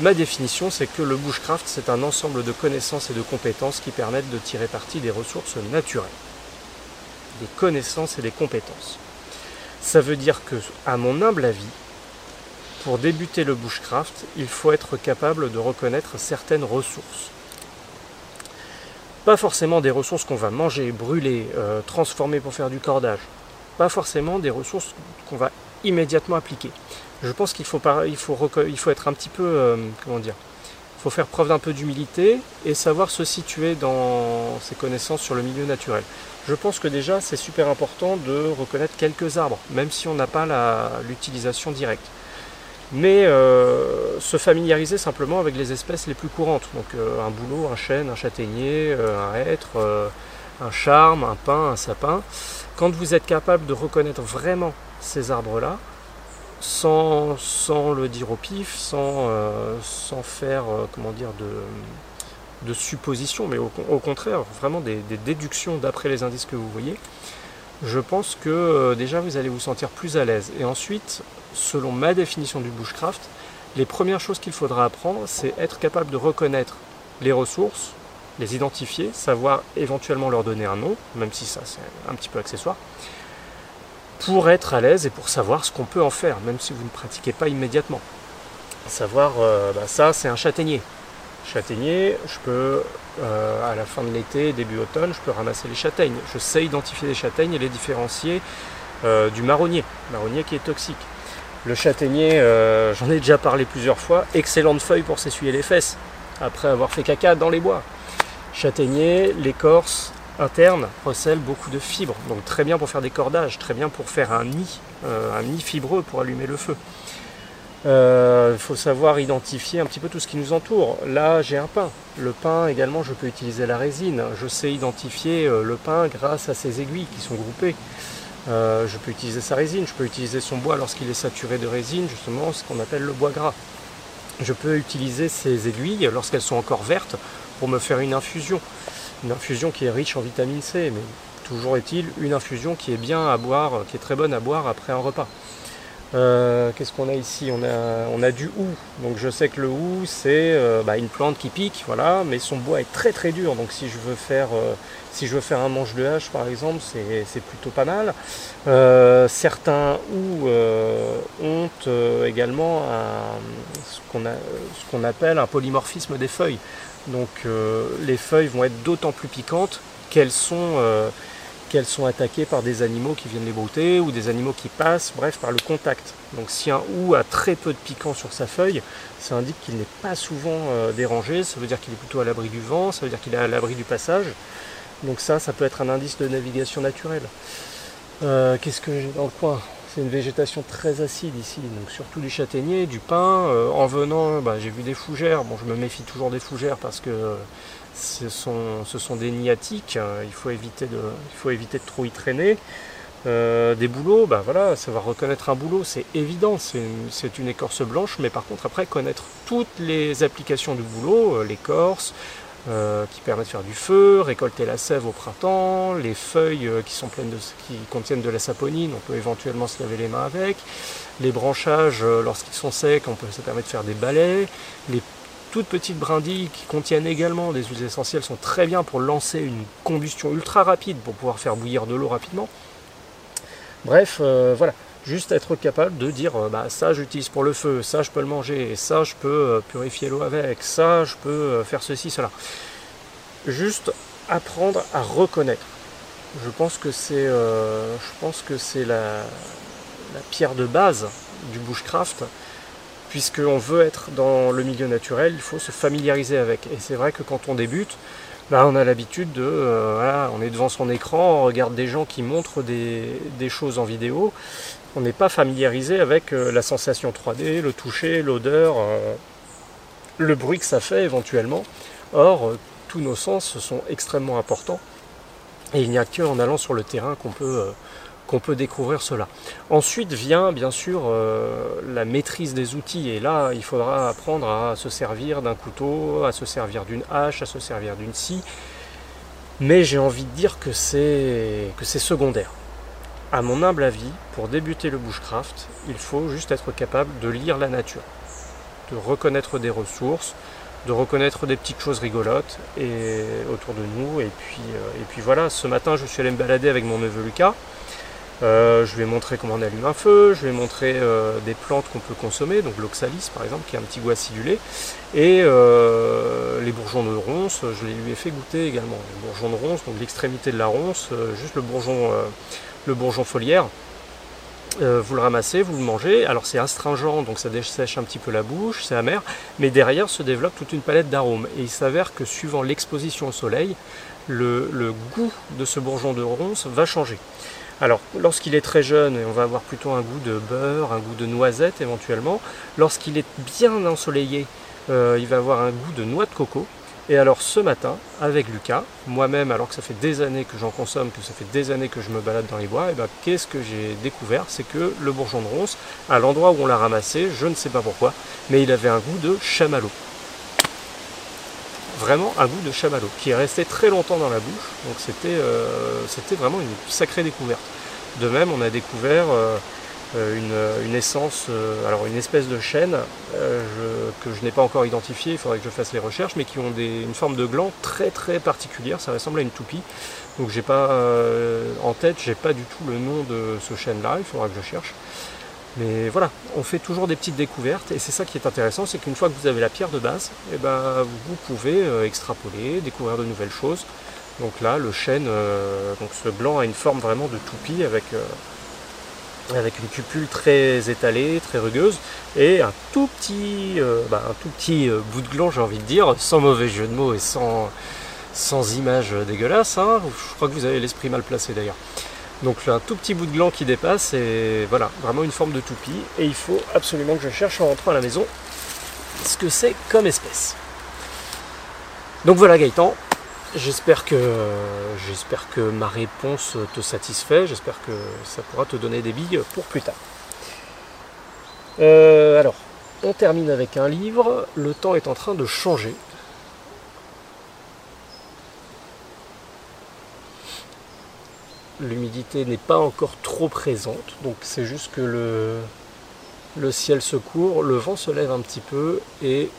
Ma définition, c'est que le bushcraft, c'est un ensemble de connaissances et de compétences qui permettent de tirer parti des ressources naturelles. Des connaissances et des compétences. Ça veut dire que, à mon humble avis, pour débuter le bushcraft, il faut être capable de reconnaître certaines ressources pas forcément des ressources qu'on va manger, brûler, euh, transformer pour faire du cordage. Pas forcément des ressources qu'on va immédiatement appliquer. Je pense qu'il faut, être un petit peu, euh, comment dire, faut faire preuve d'un peu d'humilité et savoir se situer dans ses connaissances sur le milieu naturel. Je pense que déjà c'est super important de reconnaître quelques arbres, même si on n'a pas l'utilisation directe mais euh, se familiariser simplement avec les espèces les plus courantes. Donc euh, un bouleau, un chêne, un châtaignier, euh, un hêtre, un charme, un pin, un sapin. Quand vous êtes capable de reconnaître vraiment ces arbres-là, sans, le dire au pif, sans, faire comment dire, de, suppositions, mais au, contraire, vraiment des déductions d'après les indices que vous voyez, je pense que déjà vous allez vous sentir plus à l'aise. Et ensuite, selon ma définition du bushcraft, les premières choses qu'il faudra apprendre, c'est être capable de reconnaître les ressources, les identifier, savoir éventuellement leur donner un nom, même si ça c'est un petit peu accessoire, pour être à l'aise et pour savoir ce qu'on peut en faire, même si vous ne pratiquez pas immédiatement. Savoir, euh, bah, ça c'est un châtaignier. Châtaignier, je peux, euh, à la fin de l'été, début automne, je peux ramasser les châtaignes. Je sais identifier les châtaignes et les différencier euh, du marronnier, marronnier qui est toxique. Le châtaignier, euh, j'en ai déjà parlé plusieurs fois, excellente feuille pour s'essuyer les fesses, après avoir fait caca dans les bois. Châtaignier, l'écorce interne recèle beaucoup de fibres, donc très bien pour faire des cordages, très bien pour faire un nid, euh, un nid fibreux pour allumer le feu. Il euh, faut savoir identifier un petit peu tout ce qui nous entoure. Là, j'ai un pain. Le pain également, je peux utiliser la résine. Je sais identifier le pain grâce à ses aiguilles qui sont groupées. Euh, je peux utiliser sa résine, je peux utiliser son bois lorsqu'il est saturé de résine, justement ce qu'on appelle le bois gras. Je peux utiliser ses aiguilles lorsqu'elles sont encore vertes pour me faire une infusion. Une infusion qui est riche en vitamine C, mais toujours est-il une infusion qui est bien à boire, qui est très bonne à boire après un repas. Euh, qu'est-ce qu'on a ici? On a, on a du hou. Donc je sais que le hou c'est euh, bah, une plante qui pique, voilà, mais son bois est très très dur. Donc si je veux faire, euh, si je veux faire un manche de hache par exemple, c'est plutôt pas mal. certains hous ont également ce qu'on appelle un polymorphisme des feuilles. Donc les feuilles vont être d'autant plus piquantes qu'elles sont qu'elles sont attaquées par des animaux qui viennent les brouter ou des animaux qui passent, bref, par le contact. Donc si un hou a très peu de piquant sur sa feuille, ça indique qu'il n'est pas souvent euh, dérangé, ça veut dire qu'il est plutôt à l'abri du vent, ça veut dire qu'il est à l'abri du passage. Donc ça, ça peut être un indice de navigation naturelle. Euh, qu'est-ce que j'ai dans le coin? C'est une végétation très acide ici, donc surtout du châtaignier, du pin. Euh, en venant, bah, j'ai vu des fougères. Bon, je me méfie toujours des fougères parce que ce sont, des niatiques. Il faut éviter de, il faut éviter de trop y traîner. Euh, des bouleaux, bah voilà, savoir reconnaître un boulot, c'est évident, c'est une, écorce blanche, mais par contre après connaître toutes les applications du boulot, euh, l'écorce, euh, qui permet de faire du feu, récolter la sève au printemps, les feuilles qui sont pleines de, qui contiennent de la saponine, on peut éventuellement se laver les mains avec, les branchages lorsqu'ils sont secs, ça permet de faire des balais, les toutes petites brindilles qui contiennent également des huiles essentielles sont très bien pour lancer une combustion ultra rapide pour pouvoir faire bouillir de l'eau rapidement. Bref, voilà, juste être capable de dire bah, ça j'utilise pour le feu, ça je peux le manger, ça je peux euh, purifier l'eau avec, ça je peux euh, faire ceci, cela. Juste apprendre à reconnaître. Je pense que c'est euh, je pense que c'est la, pierre de base du bushcraft. Puisqu'on veut être dans le milieu naturel, il faut se familiariser avec. Et c'est vrai que quand on débute, bah, on a l'habitude de, voilà, on est devant son écran, on regarde des gens qui montrent des, choses en vidéo, on n'est pas familiarisé avec euh, la sensation 3D, le toucher, l'odeur, euh, le bruit que ça fait éventuellement. Or, euh, tous nos sens sont extrêmement importants et il n'y a qu'en allant sur le terrain qu'on peut, qu'on peut découvrir cela. Ensuite vient bien sûr la maîtrise des outils et là il faudra apprendre à se servir d'un couteau, à se servir d'une hache, à se servir d'une scie. Mais j'ai envie de dire que c'est, que c'est secondaire. À mon humble avis, pour débuter le bushcraft, il faut juste être capable de lire la nature, de reconnaître des ressources, de reconnaître des petites choses rigolotes et autour de nous. Et puis, euh, et puis voilà, ce matin, je suis allé me balader avec mon neveu Lucas. Euh, je vais montrer comment on allume un feu, je vais montrer euh, des plantes qu'on peut consommer, donc l'oxalis par exemple, qui est un petit goût acidulé, et les bourgeons de ronce, je les lui ai fait goûter également. Les bourgeons de ronce, donc l'extrémité de la ronce, juste le bourgeon le bourgeon foliaire. Euh, vous le ramassez, vous le mangez. Alors c'est astringent, donc ça dessèche un petit peu la bouche, c'est amer, mais derrière se développe toute une palette d'arômes. Et il s'avère que suivant l'exposition au soleil, le, goût de ce bourgeon de ronce va changer. Alors lorsqu'il est très jeune, on va avoir plutôt un goût de beurre, un goût de noisette éventuellement. Lorsqu'il est bien ensoleillé, euh, il va avoir un goût de noix de coco. Et alors ce matin, avec Lucas, moi-même, alors que ça fait des années que j'en consomme, que ça fait des années que je me balade dans les bois, et eh ben, qu'est-ce que j'ai découvert? C'est que le bourgeon de ronce, à l'endroit où on l'a ramassé, je ne sais pas pourquoi, mais il avait un goût de chamallow. Vraiment un goût de chamallow, qui est resté très longtemps dans la bouche, donc c'était euh, vraiment une sacrée découverte. De même, on a découvert euh, euh, une, essence, euh, alors une espèce de chêne euh, que je n'ai pas encore identifié, il faudrait que je fasse les recherches, mais qui ont une forme de gland très très particulière, ça ressemble à une toupie. Donc j'ai pas en tête, j'ai pas du tout le nom de ce chêne là, il faudra que je cherche. Mais voilà, on fait toujours des petites découvertes et c'est ça qui est intéressant, c'est qu'une fois que vous avez la pierre de base, eh ben, vous pouvez extrapoler, découvrir de nouvelles choses. Donc là, le chêne, donc ce gland a une forme vraiment de toupie avec avec une cupule très étalée, très rugueuse, et un tout petit, euh, bah, un tout petit euh, bout de gland, j'ai envie de dire, sans mauvais jeu de mots et sans, sans image dégueulasse. Hein. Je crois que vous avez l'esprit mal placé d'ailleurs. Donc un tout petit bout de gland qui dépasse, et voilà, vraiment une forme de toupie. Et il faut absolument que je cherche en rentrant à la maison ce que c'est comme espèce. Donc voilà Gaëtan, J'espère que, j'espère que ma réponse te satisfait, j'espère que ça pourra te donner des billes pour plus tard. Euh, alors, on termine avec un livre, le temps est en train de changer. L'humidité n'est pas encore trop présente, donc c'est juste que le, ciel se court, le vent se lève un petit peu et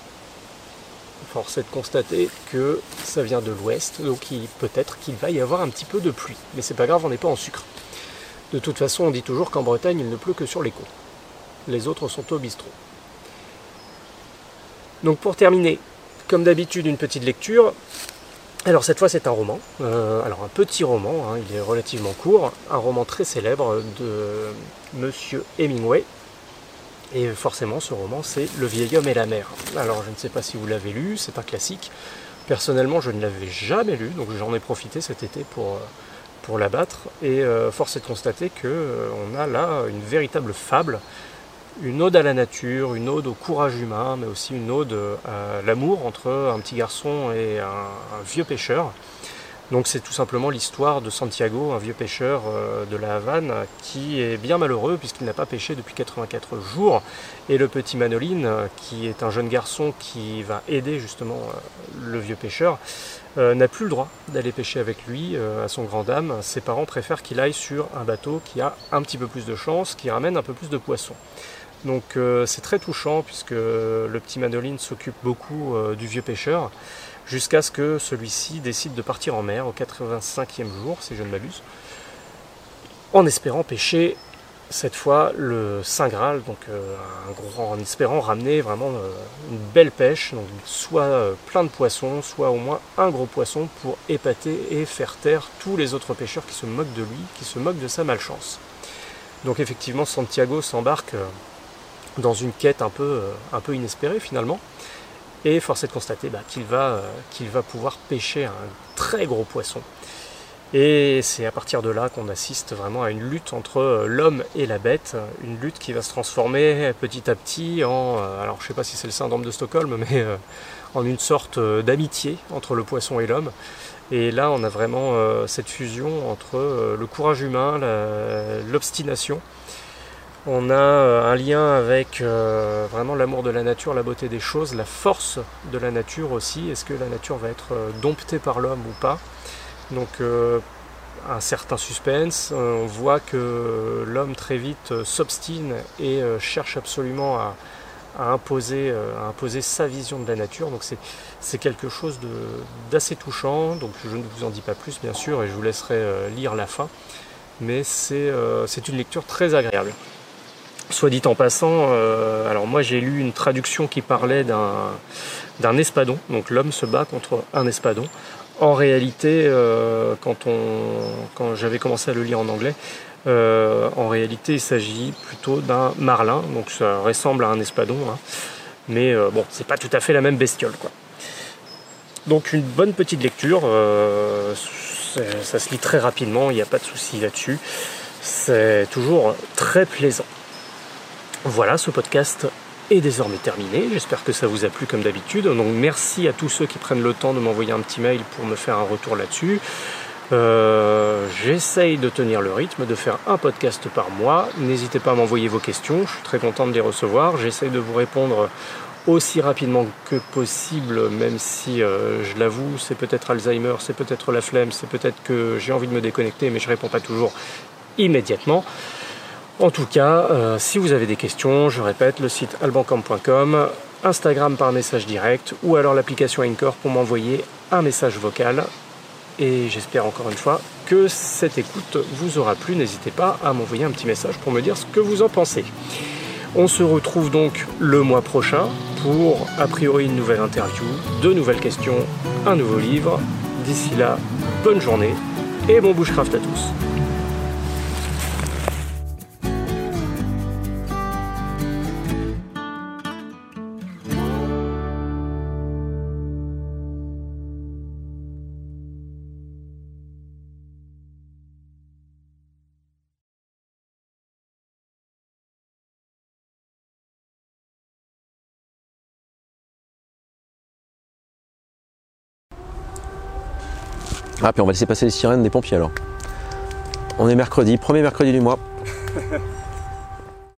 force est de constater que ça vient de l'ouest, donc peut-être qu'il va y avoir un petit peu de pluie. Mais c'est pas grave, on n'est pas en sucre. De toute façon, on dit toujours qu'en Bretagne, il ne pleut que sur les côtes. Les autres sont au bistrot. Donc pour terminer, comme d'habitude, une petite lecture. Alors cette fois c'est un roman, euh, alors un petit roman, hein, il est relativement court, un roman très célèbre de Monsieur Hemingway. Et forcément ce roman c'est Le vieil homme et la mer. Alors je ne sais pas si vous l'avez lu, c'est un classique. Personnellement je ne l'avais jamais lu, donc j'en ai profité cet été pour, euh, l'abattre. Et euh, force est de constater qu'on a là une véritable fable une ode à la nature, une ode au courage humain, mais aussi une ode à l'amour entre un petit garçon et un, vieux pêcheur. Donc c'est tout simplement l'histoire de Santiago, un vieux pêcheur euh, de la Havane, qui est bien malheureux puisqu'il n'a pas pêché depuis 84 jours. Et le petit Manoline, qui est un jeune garçon qui va aider justement euh, le vieux pêcheur, euh, n'a plus le droit d'aller pêcher avec lui à son grand dame. Ses parents préfèrent qu'il aille sur un bateau qui a un petit peu plus de chance, qui ramène un peu plus de poissons. Donc euh, c'est très touchant puisque le petit Manoline s'occupe beaucoup euh, du vieux pêcheur jusqu'à ce que celui-ci décide de partir en mer au 85e jour, si je ne m'abuse, en espérant pêcher cette fois le Saint Graal, donc euh, en espérant ramener vraiment une belle pêche, soit plein de poissons, soit au moins un gros poisson pour épater et faire taire tous les autres pêcheurs qui se moquent de lui, qui se moquent de sa malchance. Donc effectivement Santiago s'embarque dans une quête un peu, euh, un peu inespérée finalement. Et force est de constater bah, qu'il va, euh, qu'il va pouvoir pêcher un très gros poisson. Et c'est à partir de là qu'on assiste vraiment à une lutte entre euh, l'homme et la bête, une lutte qui va se transformer petit à petit en, alors je sais pas si c'est le syndrome de Stockholm, mais en une sorte d'amitié entre le poisson et l'homme. Et là, on a vraiment cette fusion entre le courage humain, l'obstination on a euh, un lien avec euh, vraiment l'amour de la nature, la beauté des choses, la force de la nature aussi. Est-ce que la nature va être euh, domptée par l'homme ou pas? Donc un certain suspense. on voit que l'homme très vite s'obstine et cherche absolument à, imposer, à imposer sa vision de la nature. Donc c'est quelque chose d'assez touchant. Donc je ne vous en dis pas plus bien sûr et je vous laisserai lire la fin. Mais c'est une lecture très agréable. Soit dit en passant, euh, alors moi j'ai lu une traduction qui parlait d'un espadon, donc l'homme se bat contre un espadon. En réalité, euh, quand, j'avais commencé à le lire en anglais, euh, en réalité il s'agit plutôt d'un marlin, donc ça ressemble à un espadon, hein. mais bon, c'est pas tout à fait la même bestiole. Donc une bonne petite lecture, ça se lit très rapidement, il n'y a pas de souci là-dessus. C'est toujours très plaisant. Voilà, ce podcast est désormais terminé. J'espère que ça vous a plu comme d'habitude. Donc merci à tous ceux qui prennent le temps de m'envoyer un petit mail pour me faire un retour là-dessus. Euh, j'essaye de tenir le rythme, de faire un podcast par mois. N'hésitez pas à m'envoyer vos questions, je suis très content de les recevoir. J'essaye de vous répondre aussi rapidement que possible, même si euh, je l'avoue, c'est peut-être Alzheimer, c'est peut-être la flemme, c'est peut-être que j'ai envie de me déconnecter, mais je réponds pas toujours immédiatement. En tout cas, euh, si vous avez des questions, je répète, le site albancamp.com, Instagram par message direct ou alors l'application Encore pour m'envoyer un message vocal. Et j'espère encore une fois que cette écoute vous aura plu. N'hésitez pas à m'envoyer un petit message pour me dire ce que vous en pensez. On se retrouve donc le mois prochain pour a priori une nouvelle interview, de nouvelles questions, un nouveau livre. D'ici là, bonne journée et bon bushcraft à tous. Ah, puis on va laisser passer les sirènes des pompiers alors. On est mercredi, premier mercredi du mois.